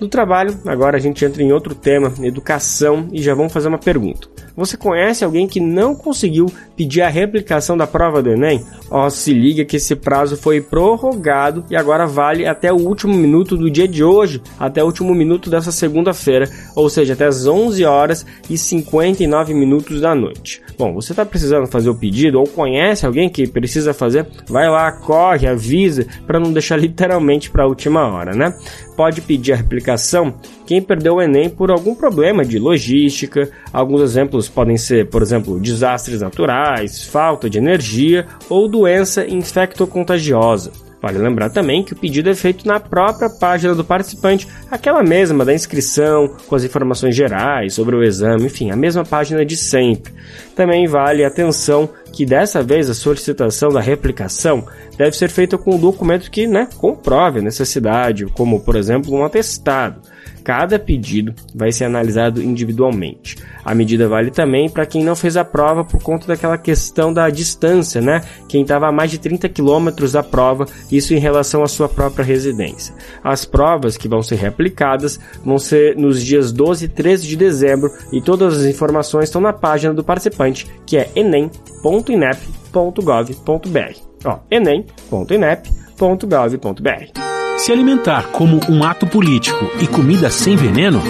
B: do trabalho, agora a gente entra em outro tema, educação, e já vamos fazer uma pergunta. Você conhece alguém que não conseguiu pedir a replicação da prova do Enem? Ó, oh, se liga que esse prazo foi prorrogado e agora vale até o último minuto do dia de hoje, até o último minuto dessa segunda-feira, ou seja, até as 11 horas e 59 minutos da noite. Bom, você está precisando fazer o pedido ou conhece alguém que precisa fazer? Vai lá, corre, avisa para não deixar literalmente para a última hora, né? Pode pedir a replicação quem perdeu o Enem por algum problema de logística. Alguns exemplos podem ser, por exemplo, desastres naturais, falta de energia ou doença infectocontagiosa. Vale lembrar também que o pedido é feito na própria página do participante, aquela mesma da inscrição, com as informações gerais sobre o exame, enfim, a mesma página de sempre. Também vale atenção que dessa vez a solicitação da replicação deve ser feita com um documento que né, comprove a necessidade, como por exemplo um atestado. Cada pedido vai ser analisado individualmente. A medida vale também para quem não fez a prova por conta daquela questão da distância, né? Quem estava a mais de 30 quilômetros da prova, isso em relação à sua própria residência. As provas que vão ser reaplicadas vão ser nos dias 12 e 13 de dezembro e todas as informações estão na página do participante, que é enem.inep.gov.br. Ó, enem.inep.gov.br.
H: Se alimentar como um ato político e comida sem veneno?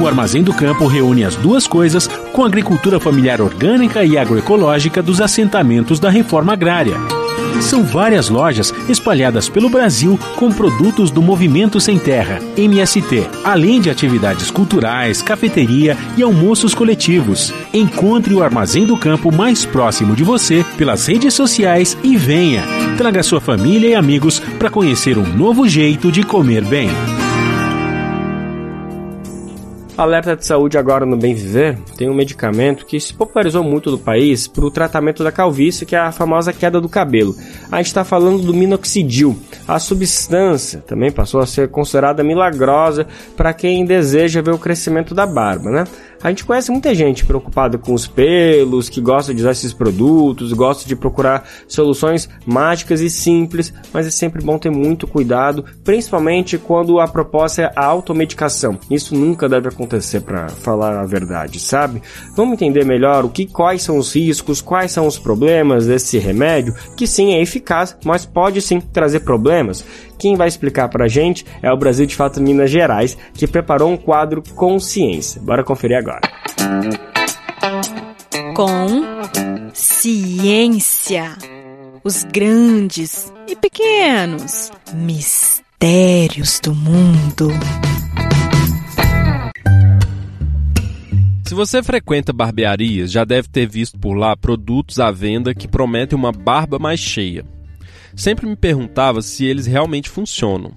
H: O Armazém do Campo reúne as duas coisas com a agricultura familiar orgânica e agroecológica dos assentamentos da reforma agrária. São várias lojas espalhadas pelo Brasil com produtos do Movimento Sem Terra, MST, além de atividades culturais, cafeteria e almoços coletivos. Encontre o Armazém do Campo mais próximo de você pelas redes sociais e venha. Traga sua família e amigos para conhecer um novo jeito de comer bem.
B: Alerta de saúde agora no Bem Viver tem um medicamento que se popularizou muito no país para o tratamento da calvície, que é a famosa queda do cabelo. A gente está falando do minoxidil. A substância também passou a ser considerada milagrosa para quem deseja ver o crescimento da barba, né? A gente conhece muita gente preocupada com os pelos, que gosta de usar esses produtos, gosta de procurar soluções mágicas e simples, mas é sempre bom ter muito cuidado, principalmente quando a proposta é a automedicação. Isso nunca deve acontecer para falar a verdade, sabe? Vamos entender melhor o que quais são os riscos, quais são os problemas desse remédio, que sim é eficaz, mas pode sim trazer problemas. Quem vai explicar pra gente é o Brasil de Fato Minas Gerais, que preparou um quadro Consciência. Bora conferir agora.
I: Com ciência. Os grandes e pequenos mistérios do mundo.
J: Se você frequenta barbearias, já deve ter visto por lá produtos à venda que prometem uma barba mais cheia sempre me perguntava se eles realmente funcionam.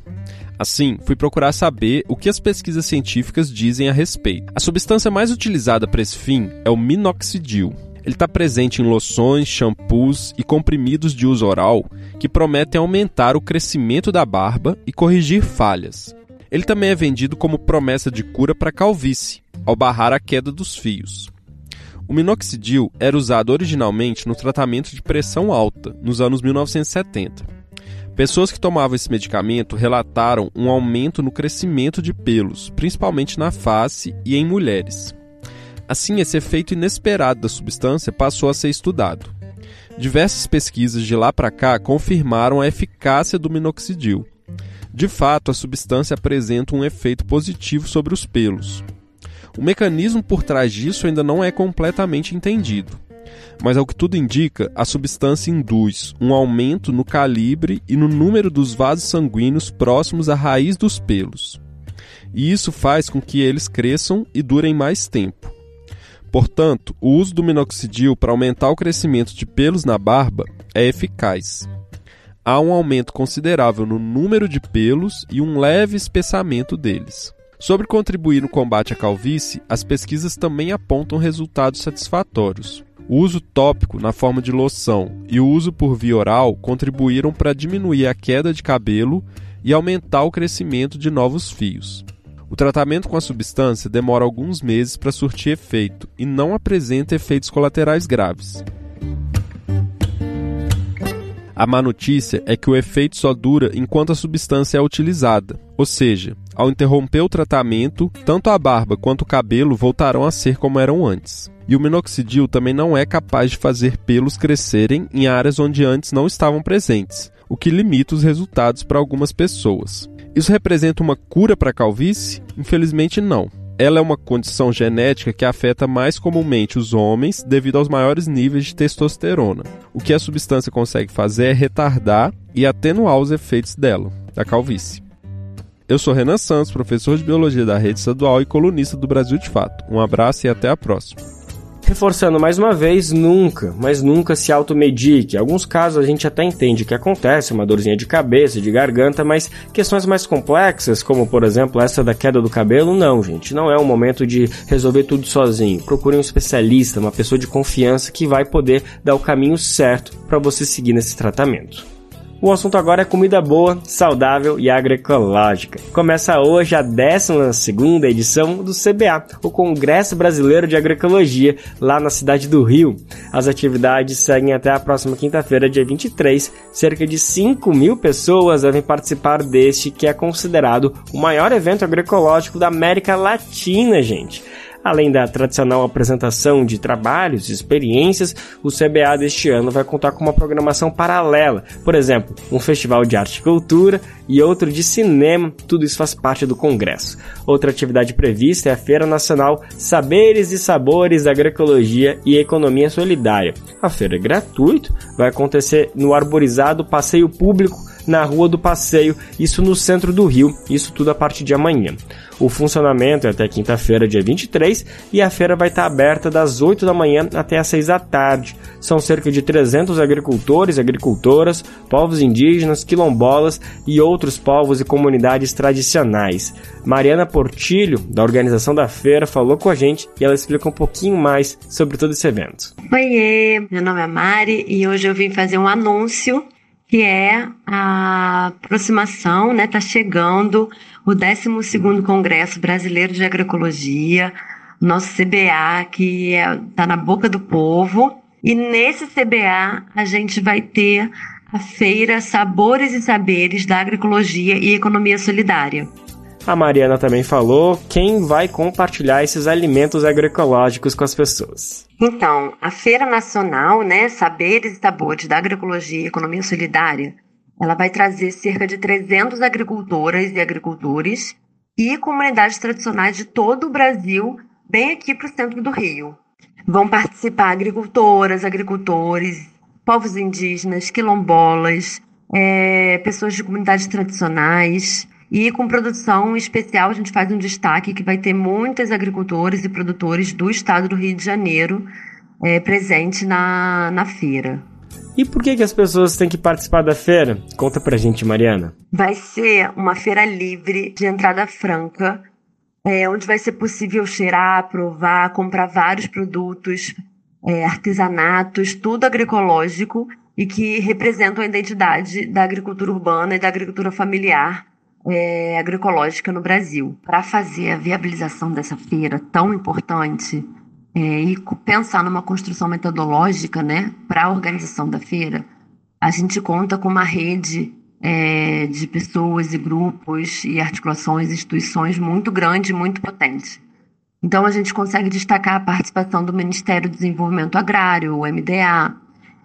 J: Assim, fui procurar saber o que as pesquisas científicas dizem a respeito. A substância mais utilizada para esse fim é o minoxidil. Ele está presente em loções, shampoos e comprimidos de uso oral que prometem aumentar o crescimento da barba e corrigir falhas. Ele também é vendido como promessa de cura para calvície, ao barrar a queda dos fios. O minoxidil era usado originalmente no tratamento de pressão alta, nos anos 1970. Pessoas que tomavam esse medicamento relataram um aumento no crescimento de pelos, principalmente na face e em mulheres. Assim, esse efeito inesperado da substância passou a ser estudado. Diversas pesquisas de lá para cá confirmaram a eficácia do minoxidil. De fato, a substância apresenta um efeito positivo sobre os pelos. O mecanismo por trás disso ainda não é completamente entendido. Mas ao que tudo indica, a substância induz um aumento no calibre e no número dos vasos sanguíneos próximos à raiz dos pelos. E isso faz com que eles cresçam e durem mais tempo. Portanto, o uso do minoxidil para aumentar o crescimento de pelos na barba é eficaz. Há um aumento considerável no número de pelos e um leve espessamento deles. Sobre contribuir no combate à calvície, as pesquisas também apontam resultados satisfatórios. O uso tópico na forma de loção e o uso por via oral contribuíram para diminuir a queda de cabelo e aumentar o crescimento de novos fios. O tratamento com a substância demora alguns meses para surtir efeito e não apresenta efeitos colaterais graves. A má notícia é que o efeito só dura enquanto a substância é utilizada, ou seja, ao interromper o tratamento, tanto a barba quanto o cabelo voltarão a ser como eram antes. E o minoxidil também não é capaz de fazer pelos crescerem em áreas onde antes não estavam presentes, o que limita os resultados para algumas pessoas. Isso representa uma cura para a calvície? Infelizmente não ela é uma condição genética que afeta mais comumente os homens devido aos maiores níveis de testosterona. O que a substância consegue fazer é retardar e atenuar os efeitos dela, da calvície. Eu sou Renan Santos, professor de biologia da rede estadual e colunista do Brasil de Fato. Um abraço e até a próxima.
B: Reforçando mais uma vez, nunca, mas nunca se automedique. Em alguns casos a gente até entende que acontece uma dorzinha de cabeça, de garganta, mas questões mais complexas, como por exemplo essa da queda do cabelo, não, gente. Não é o momento de resolver tudo sozinho. Procure um especialista, uma pessoa de confiança que vai poder dar o caminho certo para você seguir nesse tratamento. O assunto agora é comida boa, saudável e agroecológica. Começa hoje a 12 edição do CBA, o Congresso Brasileiro de Agroecologia, lá na cidade do Rio. As atividades seguem até a próxima quinta-feira, dia 23. Cerca de 5 mil pessoas devem participar deste, que é considerado o maior evento agroecológico da América Latina, gente. Além da tradicional apresentação de trabalhos e experiências, o CBA deste ano vai contar com uma programação paralela. Por exemplo, um festival de arte e cultura e outro de cinema, tudo isso faz parte do congresso. Outra atividade prevista é a Feira Nacional Saberes e Sabores da Agroecologia e Economia Solidária. A feira é gratuita, vai acontecer no arborizado Passeio Público na Rua do Passeio, isso no centro do Rio, isso tudo a partir de amanhã. O funcionamento é até quinta-feira, dia 23, e a feira vai estar aberta das 8 da manhã até as 6 da tarde. São cerca de 300 agricultores agricultoras, povos indígenas, quilombolas e outros povos e comunidades tradicionais. Mariana Portilho, da organização da feira, falou com a gente e ela explica um pouquinho mais sobre todo esse evento.
K: Oiê, meu nome é Mari e hoje eu vim fazer um anúncio que é a aproximação, né? Tá chegando o 12º Congresso Brasileiro de Agroecologia, nosso CBA, que está é, tá na boca do povo. E nesse CBA a gente vai ter a feira Sabores e Saberes da Agroecologia e Economia Solidária.
B: A Mariana também falou quem vai compartilhar esses alimentos agroecológicos com as pessoas.
K: Então, a Feira Nacional, né, Saberes e Sabores da Agroecologia e Economia Solidária, ela vai trazer cerca de 300 agricultoras e agricultores e comunidades tradicionais de todo o Brasil, bem aqui para o centro do Rio. Vão participar agricultoras, agricultores, povos indígenas, quilombolas, é, pessoas de comunidades tradicionais, e com produção especial, a gente faz um destaque que vai ter muitos agricultores e produtores do estado do Rio de Janeiro é, presente na, na feira.
B: E por que, que as pessoas têm que participar da feira? Conta pra gente, Mariana.
K: Vai ser uma feira livre de entrada franca, é, onde vai ser possível cheirar, provar, comprar vários produtos, é, artesanatos, tudo agroecológico e que representam a identidade da agricultura urbana e da agricultura familiar é, agroecológica no Brasil. Para fazer a viabilização dessa feira tão importante é, e pensar numa construção metodológica né, para a organização da feira, a gente conta com uma rede é, de pessoas e grupos e articulações, instituições muito grande, muito potente. Então, a gente consegue destacar a participação do Ministério do Desenvolvimento Agrário, o MDA,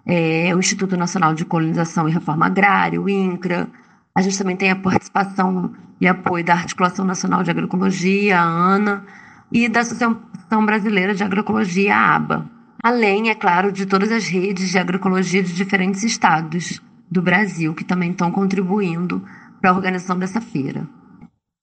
K: é, o Instituto Nacional de Colonização e Reforma Agrária, o INCRA, a gente também tem a participação e apoio da Articulação Nacional de Agroecologia, a ANA, e da Associação Brasileira de Agroecologia, a ABA. Além, é claro, de todas as redes de agroecologia de diferentes estados do Brasil, que também estão contribuindo para a organização dessa feira.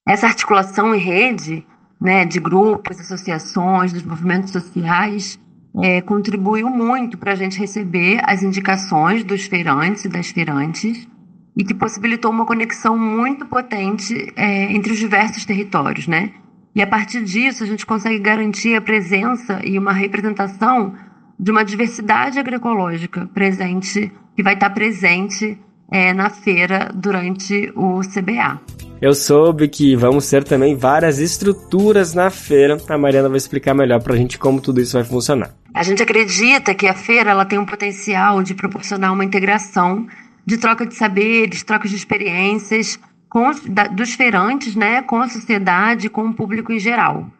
K: Essa articulação em rede né, de grupos, associações, dos movimentos sociais, é, contribuiu muito para a gente receber as indicações dos feirantes e das feirantes e que possibilitou uma conexão muito potente é, entre os diversos territórios, né? E a partir disso a gente consegue garantir a presença e uma representação de uma diversidade agroecológica presente que vai estar presente é, na feira durante o CBA.
B: Eu soube que vamos ter também várias estruturas na feira. A Mariana vai explicar melhor para a gente como tudo isso vai funcionar.
K: A gente acredita que a feira ela tem um potencial de proporcionar uma integração de troca de saberes, troca de experiências com, da, dos feirantes, né, com a sociedade, com o público em geral.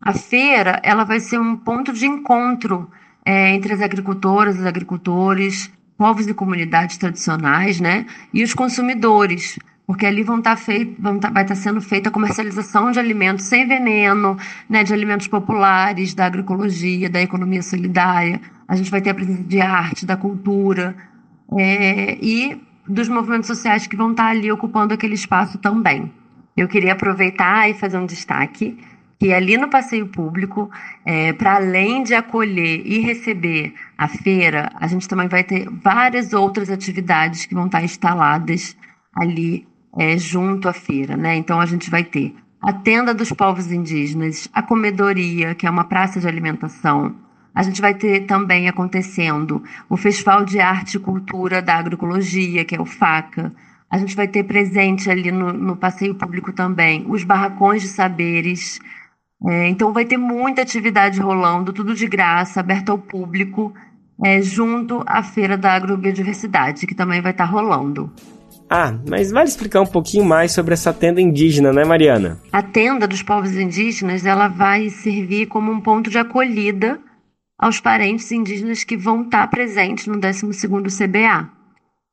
K: A feira ela vai ser um ponto de encontro é, entre as agricultoras, os agricultores, povos e comunidades tradicionais, né, e os consumidores, porque ali vão estar tá feito, vão tá, vai estar tá sendo feita a comercialização de alimentos sem veneno, né, de alimentos populares, da agroecologia, da economia solidária. A gente vai ter a presença de arte, da cultura, é, e dos movimentos sociais que vão estar ali ocupando aquele espaço também. Eu queria aproveitar e fazer um destaque que ali no passeio público, é, para além de acolher e receber a feira, a gente também vai ter várias outras atividades que vão estar instaladas ali é, junto à feira, né? Então a gente vai ter a tenda dos povos indígenas, a comedoria, que é uma praça de alimentação, a gente vai ter também acontecendo o Festival de Arte e Cultura da Agroecologia, que é o FACA. A gente vai ter presente ali no, no passeio público também os barracões de saberes. É, então, vai ter muita atividade rolando, tudo de graça, aberto ao público, é, junto à Feira da Agrobiodiversidade, que também vai estar rolando.
B: Ah, mas vale explicar um pouquinho mais sobre essa tenda indígena, né, Mariana?
K: A tenda dos povos indígenas, ela vai servir como um ponto de acolhida aos parentes indígenas que vão estar presentes no 12º CBA.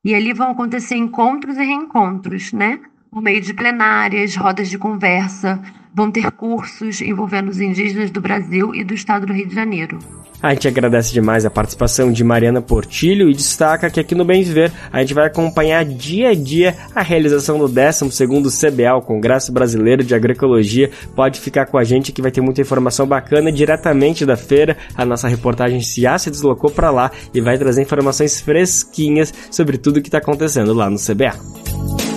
K: E ali vão acontecer encontros e reencontros, né? Por meio de plenárias, rodas de conversa, vão ter cursos envolvendo os indígenas do Brasil e do estado do Rio de Janeiro.
B: A gente agradece demais a participação de Mariana Portilho e destaca que aqui no Bem Viver a gente vai acompanhar dia a dia a realização do 12º CBA, o Congresso Brasileiro de Agroecologia. Pode ficar com a gente que vai ter muita informação bacana diretamente da feira. A nossa reportagem já se deslocou para lá e vai trazer informações fresquinhas sobre tudo que está acontecendo lá no CBA.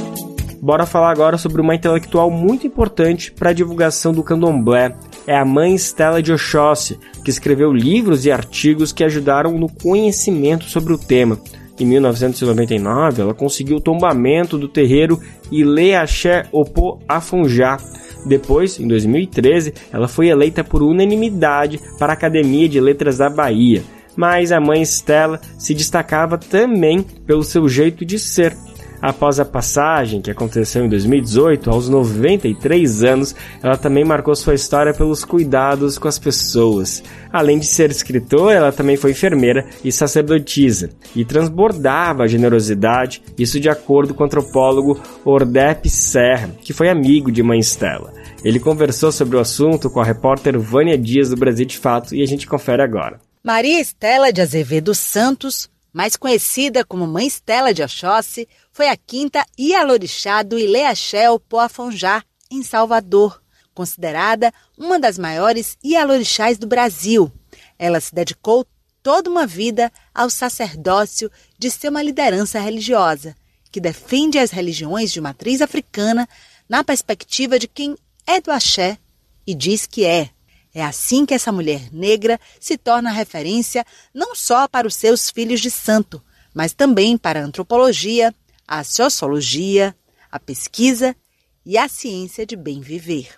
B: Bora falar agora sobre uma intelectual muito importante para a divulgação do candomblé. É a mãe Stella de Oxóssi, que escreveu livros e artigos que ajudaram no conhecimento sobre o tema. Em 1999, ela conseguiu o tombamento do terreiro Ile Axé Opô Afonjá. Depois, em 2013, ela foi eleita por unanimidade para a Academia de Letras da Bahia. Mas a mãe Stella se destacava também pelo seu jeito de ser, Após a passagem, que aconteceu em 2018, aos 93 anos, ela também marcou sua história pelos cuidados com as pessoas. Além de ser escritora, ela também foi enfermeira e sacerdotisa, e transbordava a generosidade, isso de acordo com o antropólogo Ordep Serra, que foi amigo de Mãe Stella. Ele conversou sobre o assunto com a repórter Vânia Dias do Brasil de Fato e a gente confere agora.
L: Maria Estela de Azevedo Santos, mais conhecida como Mãe Estela de Oxóssi, foi a quinta Ialorixá do Ileaxel Poafonjá, em Salvador, considerada uma das maiores Ialorixás do Brasil. Ela se dedicou toda uma vida ao sacerdócio de ser uma liderança religiosa, que defende as religiões de matriz africana na perspectiva de quem é do axé e diz que é. É assim que essa mulher negra se torna referência não só para os seus filhos de santo, mas também para a antropologia, a sociologia, a pesquisa e a ciência de bem viver.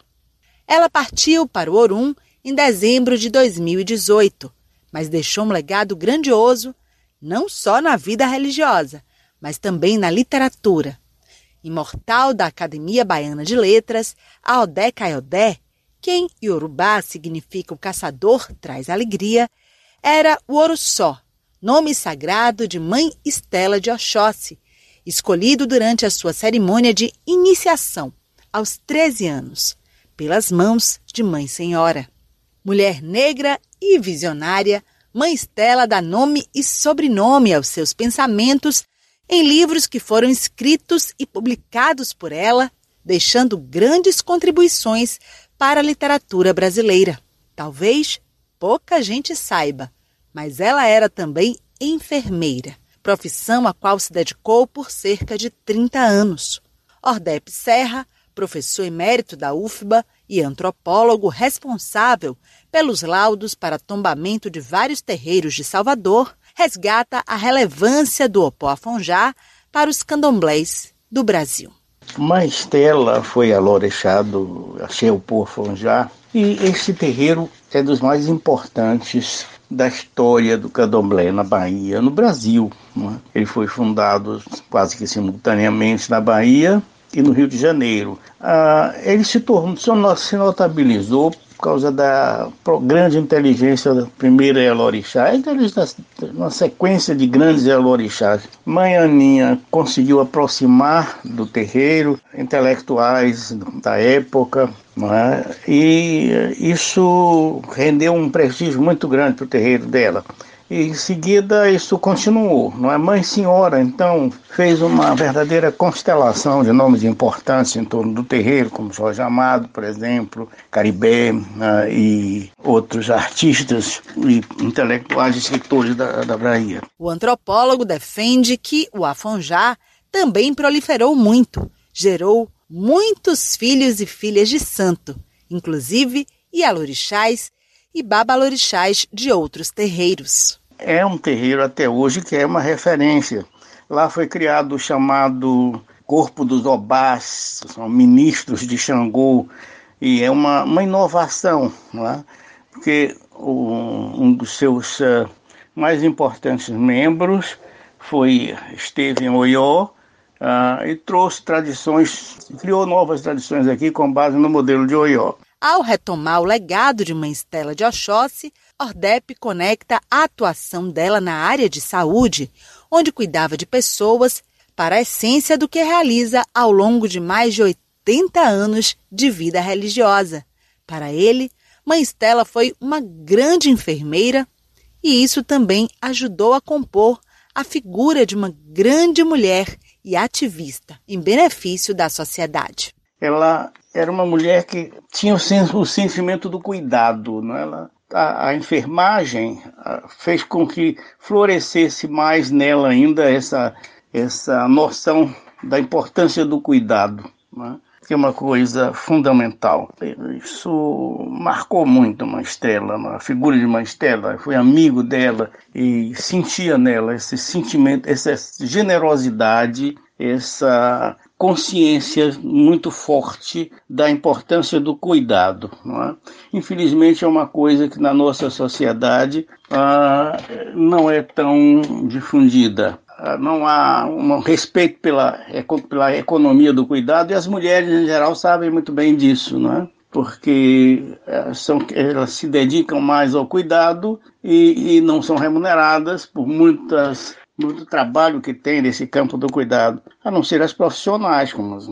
L: Ela partiu para o Orum em dezembro de 2018, mas deixou um legado grandioso não só na vida religiosa, mas também na literatura. Imortal da Academia Baiana de Letras, a Odé Caiodé, que em Yorubá significa o caçador traz alegria, era o Orussó, nome sagrado de Mãe Estela de Oxóssi, escolhido durante a sua cerimônia de iniciação, aos 13 anos, pelas mãos de Mãe Senhora. Mulher negra e visionária, Mãe Estela dá nome e sobrenome aos seus pensamentos em livros que foram escritos e publicados por ela, deixando grandes contribuições para a literatura brasileira. Talvez pouca gente saiba, mas ela era também enfermeira profissão a qual se dedicou por cerca de 30 anos. Ordep Serra, professor emérito da UFBA e antropólogo responsável pelos laudos para tombamento de vários terreiros de Salvador, resgata a relevância do Opoafonjá para os candomblés do Brasil.
M: Estela foi alorechado, achei o Opoafonjá, e este terreiro é dos mais importantes da história do candomblé na Bahia, no Brasil. Né? Ele foi fundado quase que simultaneamente na Bahia e no Rio de Janeiro. Ah, ele se tornou, se notabilizou por causa da grande inteligência da primeira Elorixá, uma sequência de grandes Elorixás. Mãe Aninha conseguiu aproximar do terreiro intelectuais da época, é? e isso rendeu um prestígio muito grande para o terreiro dela. E em seguida isso continuou, não é? Mãe Senhora, então, fez uma verdadeira constelação de nomes importantes em torno do terreiro, como Jorge Amado, por exemplo, Caribé né? e outros artistas e intelectuais e escritores da, da Bahia.
L: O antropólogo defende que o afonjá também proliferou muito, gerou muitos filhos e filhas de santo, inclusive Ialorixás e babalorixás de outros terreiros.
M: É um terreiro até hoje que é uma referência. Lá foi criado o chamado Corpo dos Obás, são ministros de Xangô, e é uma, uma inovação, não é? porque o, um dos seus uh, mais importantes membros foi esteve em Oió uh, e trouxe tradições, criou novas tradições aqui com base no modelo de Oió.
L: Ao retomar o legado de Mãe Estela de Oxóssi, Ordep conecta a atuação dela na área de saúde, onde cuidava de pessoas, para a essência do que realiza ao longo de mais de 80 anos de vida religiosa. Para ele, Mãe Estela foi uma grande enfermeira e isso também ajudou a compor a figura de uma grande mulher e ativista em benefício da sociedade.
M: Ela era uma mulher que tinha o, sen o sentimento do cuidado, não? É? Ela a, a, enfermagem fez com que florescesse mais nela ainda essa, essa noção da importância do cuidado. Né? Que é uma coisa fundamental. Isso marcou muito uma Estela, a figura de uma Estela. Fui amigo dela e sentia nela esse sentimento, essa generosidade, essa consciência muito forte da importância do cuidado. É? Infelizmente, é uma coisa que na nossa sociedade ah, não é tão difundida. Ah, não há um respeito pela, pela economia do cuidado e as mulheres em geral sabem muito bem disso, não é? porque eh, são, elas se dedicam mais ao cuidado e, e não são remuneradas por muitas muito trabalho que tem nesse campo do cuidado, a não ser as profissionais, como as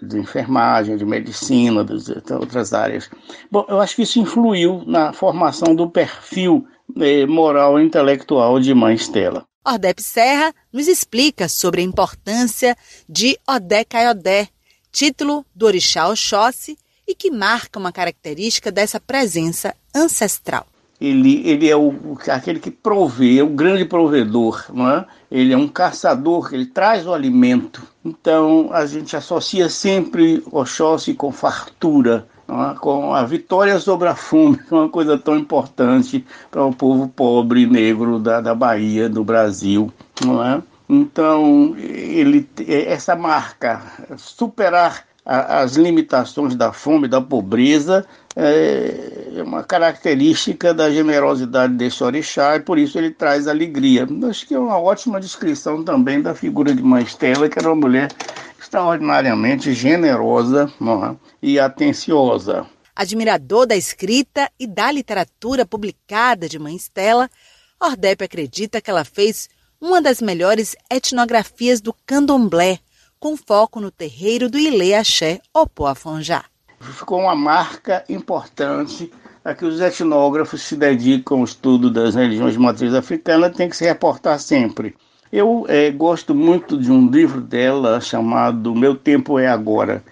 M: de enfermagem, de medicina, de outras áreas. Bom, eu acho que isso influiu na formação do perfil eh, moral e intelectual de Mãe Estela.
L: Ordep Serra nos explica sobre a importância de Odé Caiodé, título do orixá Oxóssi e que marca uma característica dessa presença ancestral.
M: Ele, ele é o, aquele que provê, é o grande provedor, não é? ele é um caçador, ele traz o alimento. Então a gente associa sempre Oxóssi com fartura, é? com a vitória sobre a fome, que é uma coisa tão importante para o povo pobre negro da, da Bahia, do Brasil, não é? Então, ele, essa marca, superar a, as limitações da fome, da pobreza, é, é uma característica da generosidade desse orixá e por isso ele traz alegria. Acho que é uma ótima descrição também da figura de Mãe Estela, que era uma mulher extraordinariamente generosa é? e atenciosa.
L: Admirador da escrita e da literatura publicada de Mãe Estela, Ordep acredita que ela fez uma das melhores etnografias do candomblé, com foco no terreiro do Ilê Axé Opoafonjá.
M: Ficou uma marca importante a que os etnógrafos se dedicam ao estudo das religiões de matriz africana tem que se reportar sempre. Eu é, gosto muito de um livro dela chamado Meu Tempo é Agora.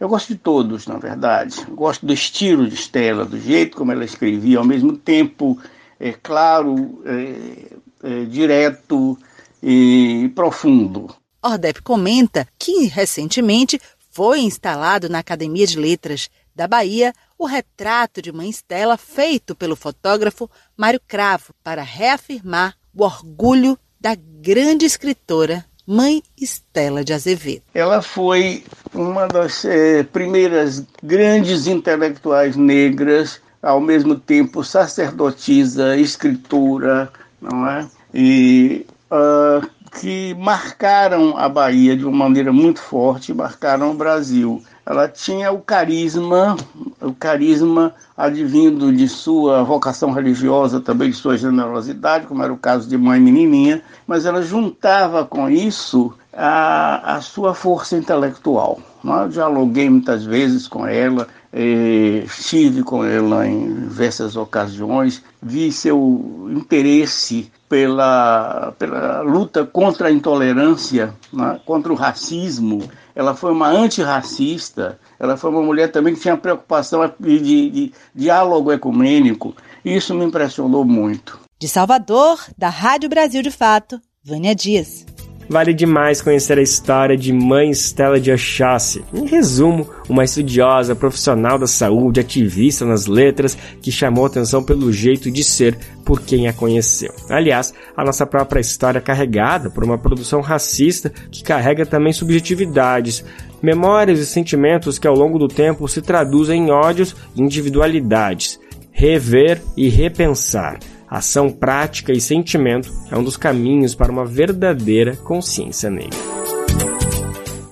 M: Eu gosto de todos, na verdade. gosto do estilo de Stella, do jeito como ela escrevia, ao mesmo tempo é claro, é, é, direto e profundo.
L: Ordep comenta que recentemente foi instalado na Academia de Letras da Bahia o retrato de Mãe Stella feito pelo fotógrafo Mário Cravo para reafirmar o orgulho da grande escritora Mãe Estela de Azevedo.
M: Ela foi uma das é, primeiras grandes intelectuais negras, ao mesmo tempo sacerdotisa, escritora, não é? E uh, que marcaram a Bahia de uma maneira muito forte, marcaram o Brasil ela tinha o carisma, o carisma advindo de sua vocação religiosa, também de sua generosidade, como era o caso de Mãe Menininha, mas ela juntava com isso a, a sua força intelectual. Eu dialoguei muitas vezes com ela, eh, estive com ela em diversas ocasiões, vi seu interesse pela, pela luta contra a intolerância, né, contra o racismo. Ela foi uma antirracista, ela foi uma mulher também que tinha preocupação de, de, de diálogo ecumênico. Isso me impressionou muito.
L: De Salvador, da Rádio Brasil de Fato, Vânia Dias.
B: Vale demais conhecer a história de Mãe Stella de Oxóssi. Em resumo, uma estudiosa, profissional da saúde, ativista nas letras, que chamou atenção pelo jeito de ser por quem a conheceu. Aliás, a nossa própria história é carregada por uma produção racista que carrega também subjetividades, memórias e sentimentos que ao longo do tempo se traduzem em ódios e individualidades. Rever e repensar Ação prática e sentimento é um dos caminhos para uma verdadeira consciência negra.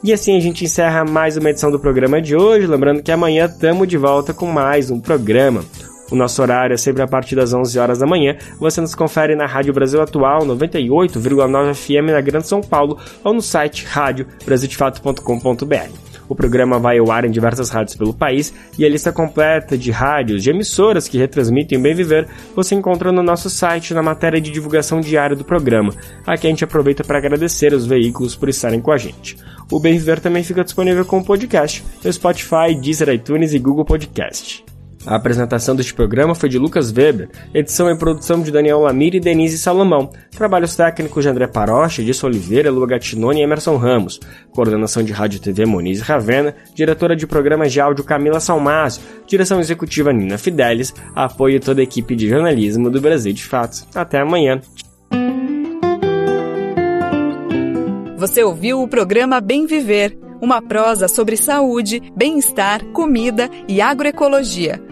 B: E assim a gente encerra mais uma edição do programa de hoje. Lembrando que amanhã estamos de volta com mais um programa. O nosso horário é sempre a partir das 11 horas da manhã. Você nos confere na Rádio Brasil Atual 98,9 FM na Grande São Paulo ou no site radiobrasildefato.com.br. O programa vai ao ar em diversas rádios pelo país e a lista completa de rádios, de emissoras que retransmitem o Bem Viver, você encontra no nosso site na matéria de divulgação diária do programa. Aqui a gente aproveita para agradecer os veículos por estarem com a gente. O Bem Viver também fica disponível como podcast no Spotify, Deezer, iTunes e Google Podcast. A apresentação deste programa foi de Lucas Weber, edição e produção de Daniel Lamir e Denise Salomão, trabalhos técnicos de André Paroche, Edson Oliveira, Lua Gatinoni e Emerson Ramos, coordenação de Rádio e TV Moniz Ravena, diretora de programas de áudio Camila Salmásio, direção executiva Nina Fidelis, apoio toda a equipe de jornalismo do Brasil de Fatos. Até amanhã.
A: Você ouviu o programa Bem Viver, uma prosa sobre saúde, bem-estar, comida e agroecologia.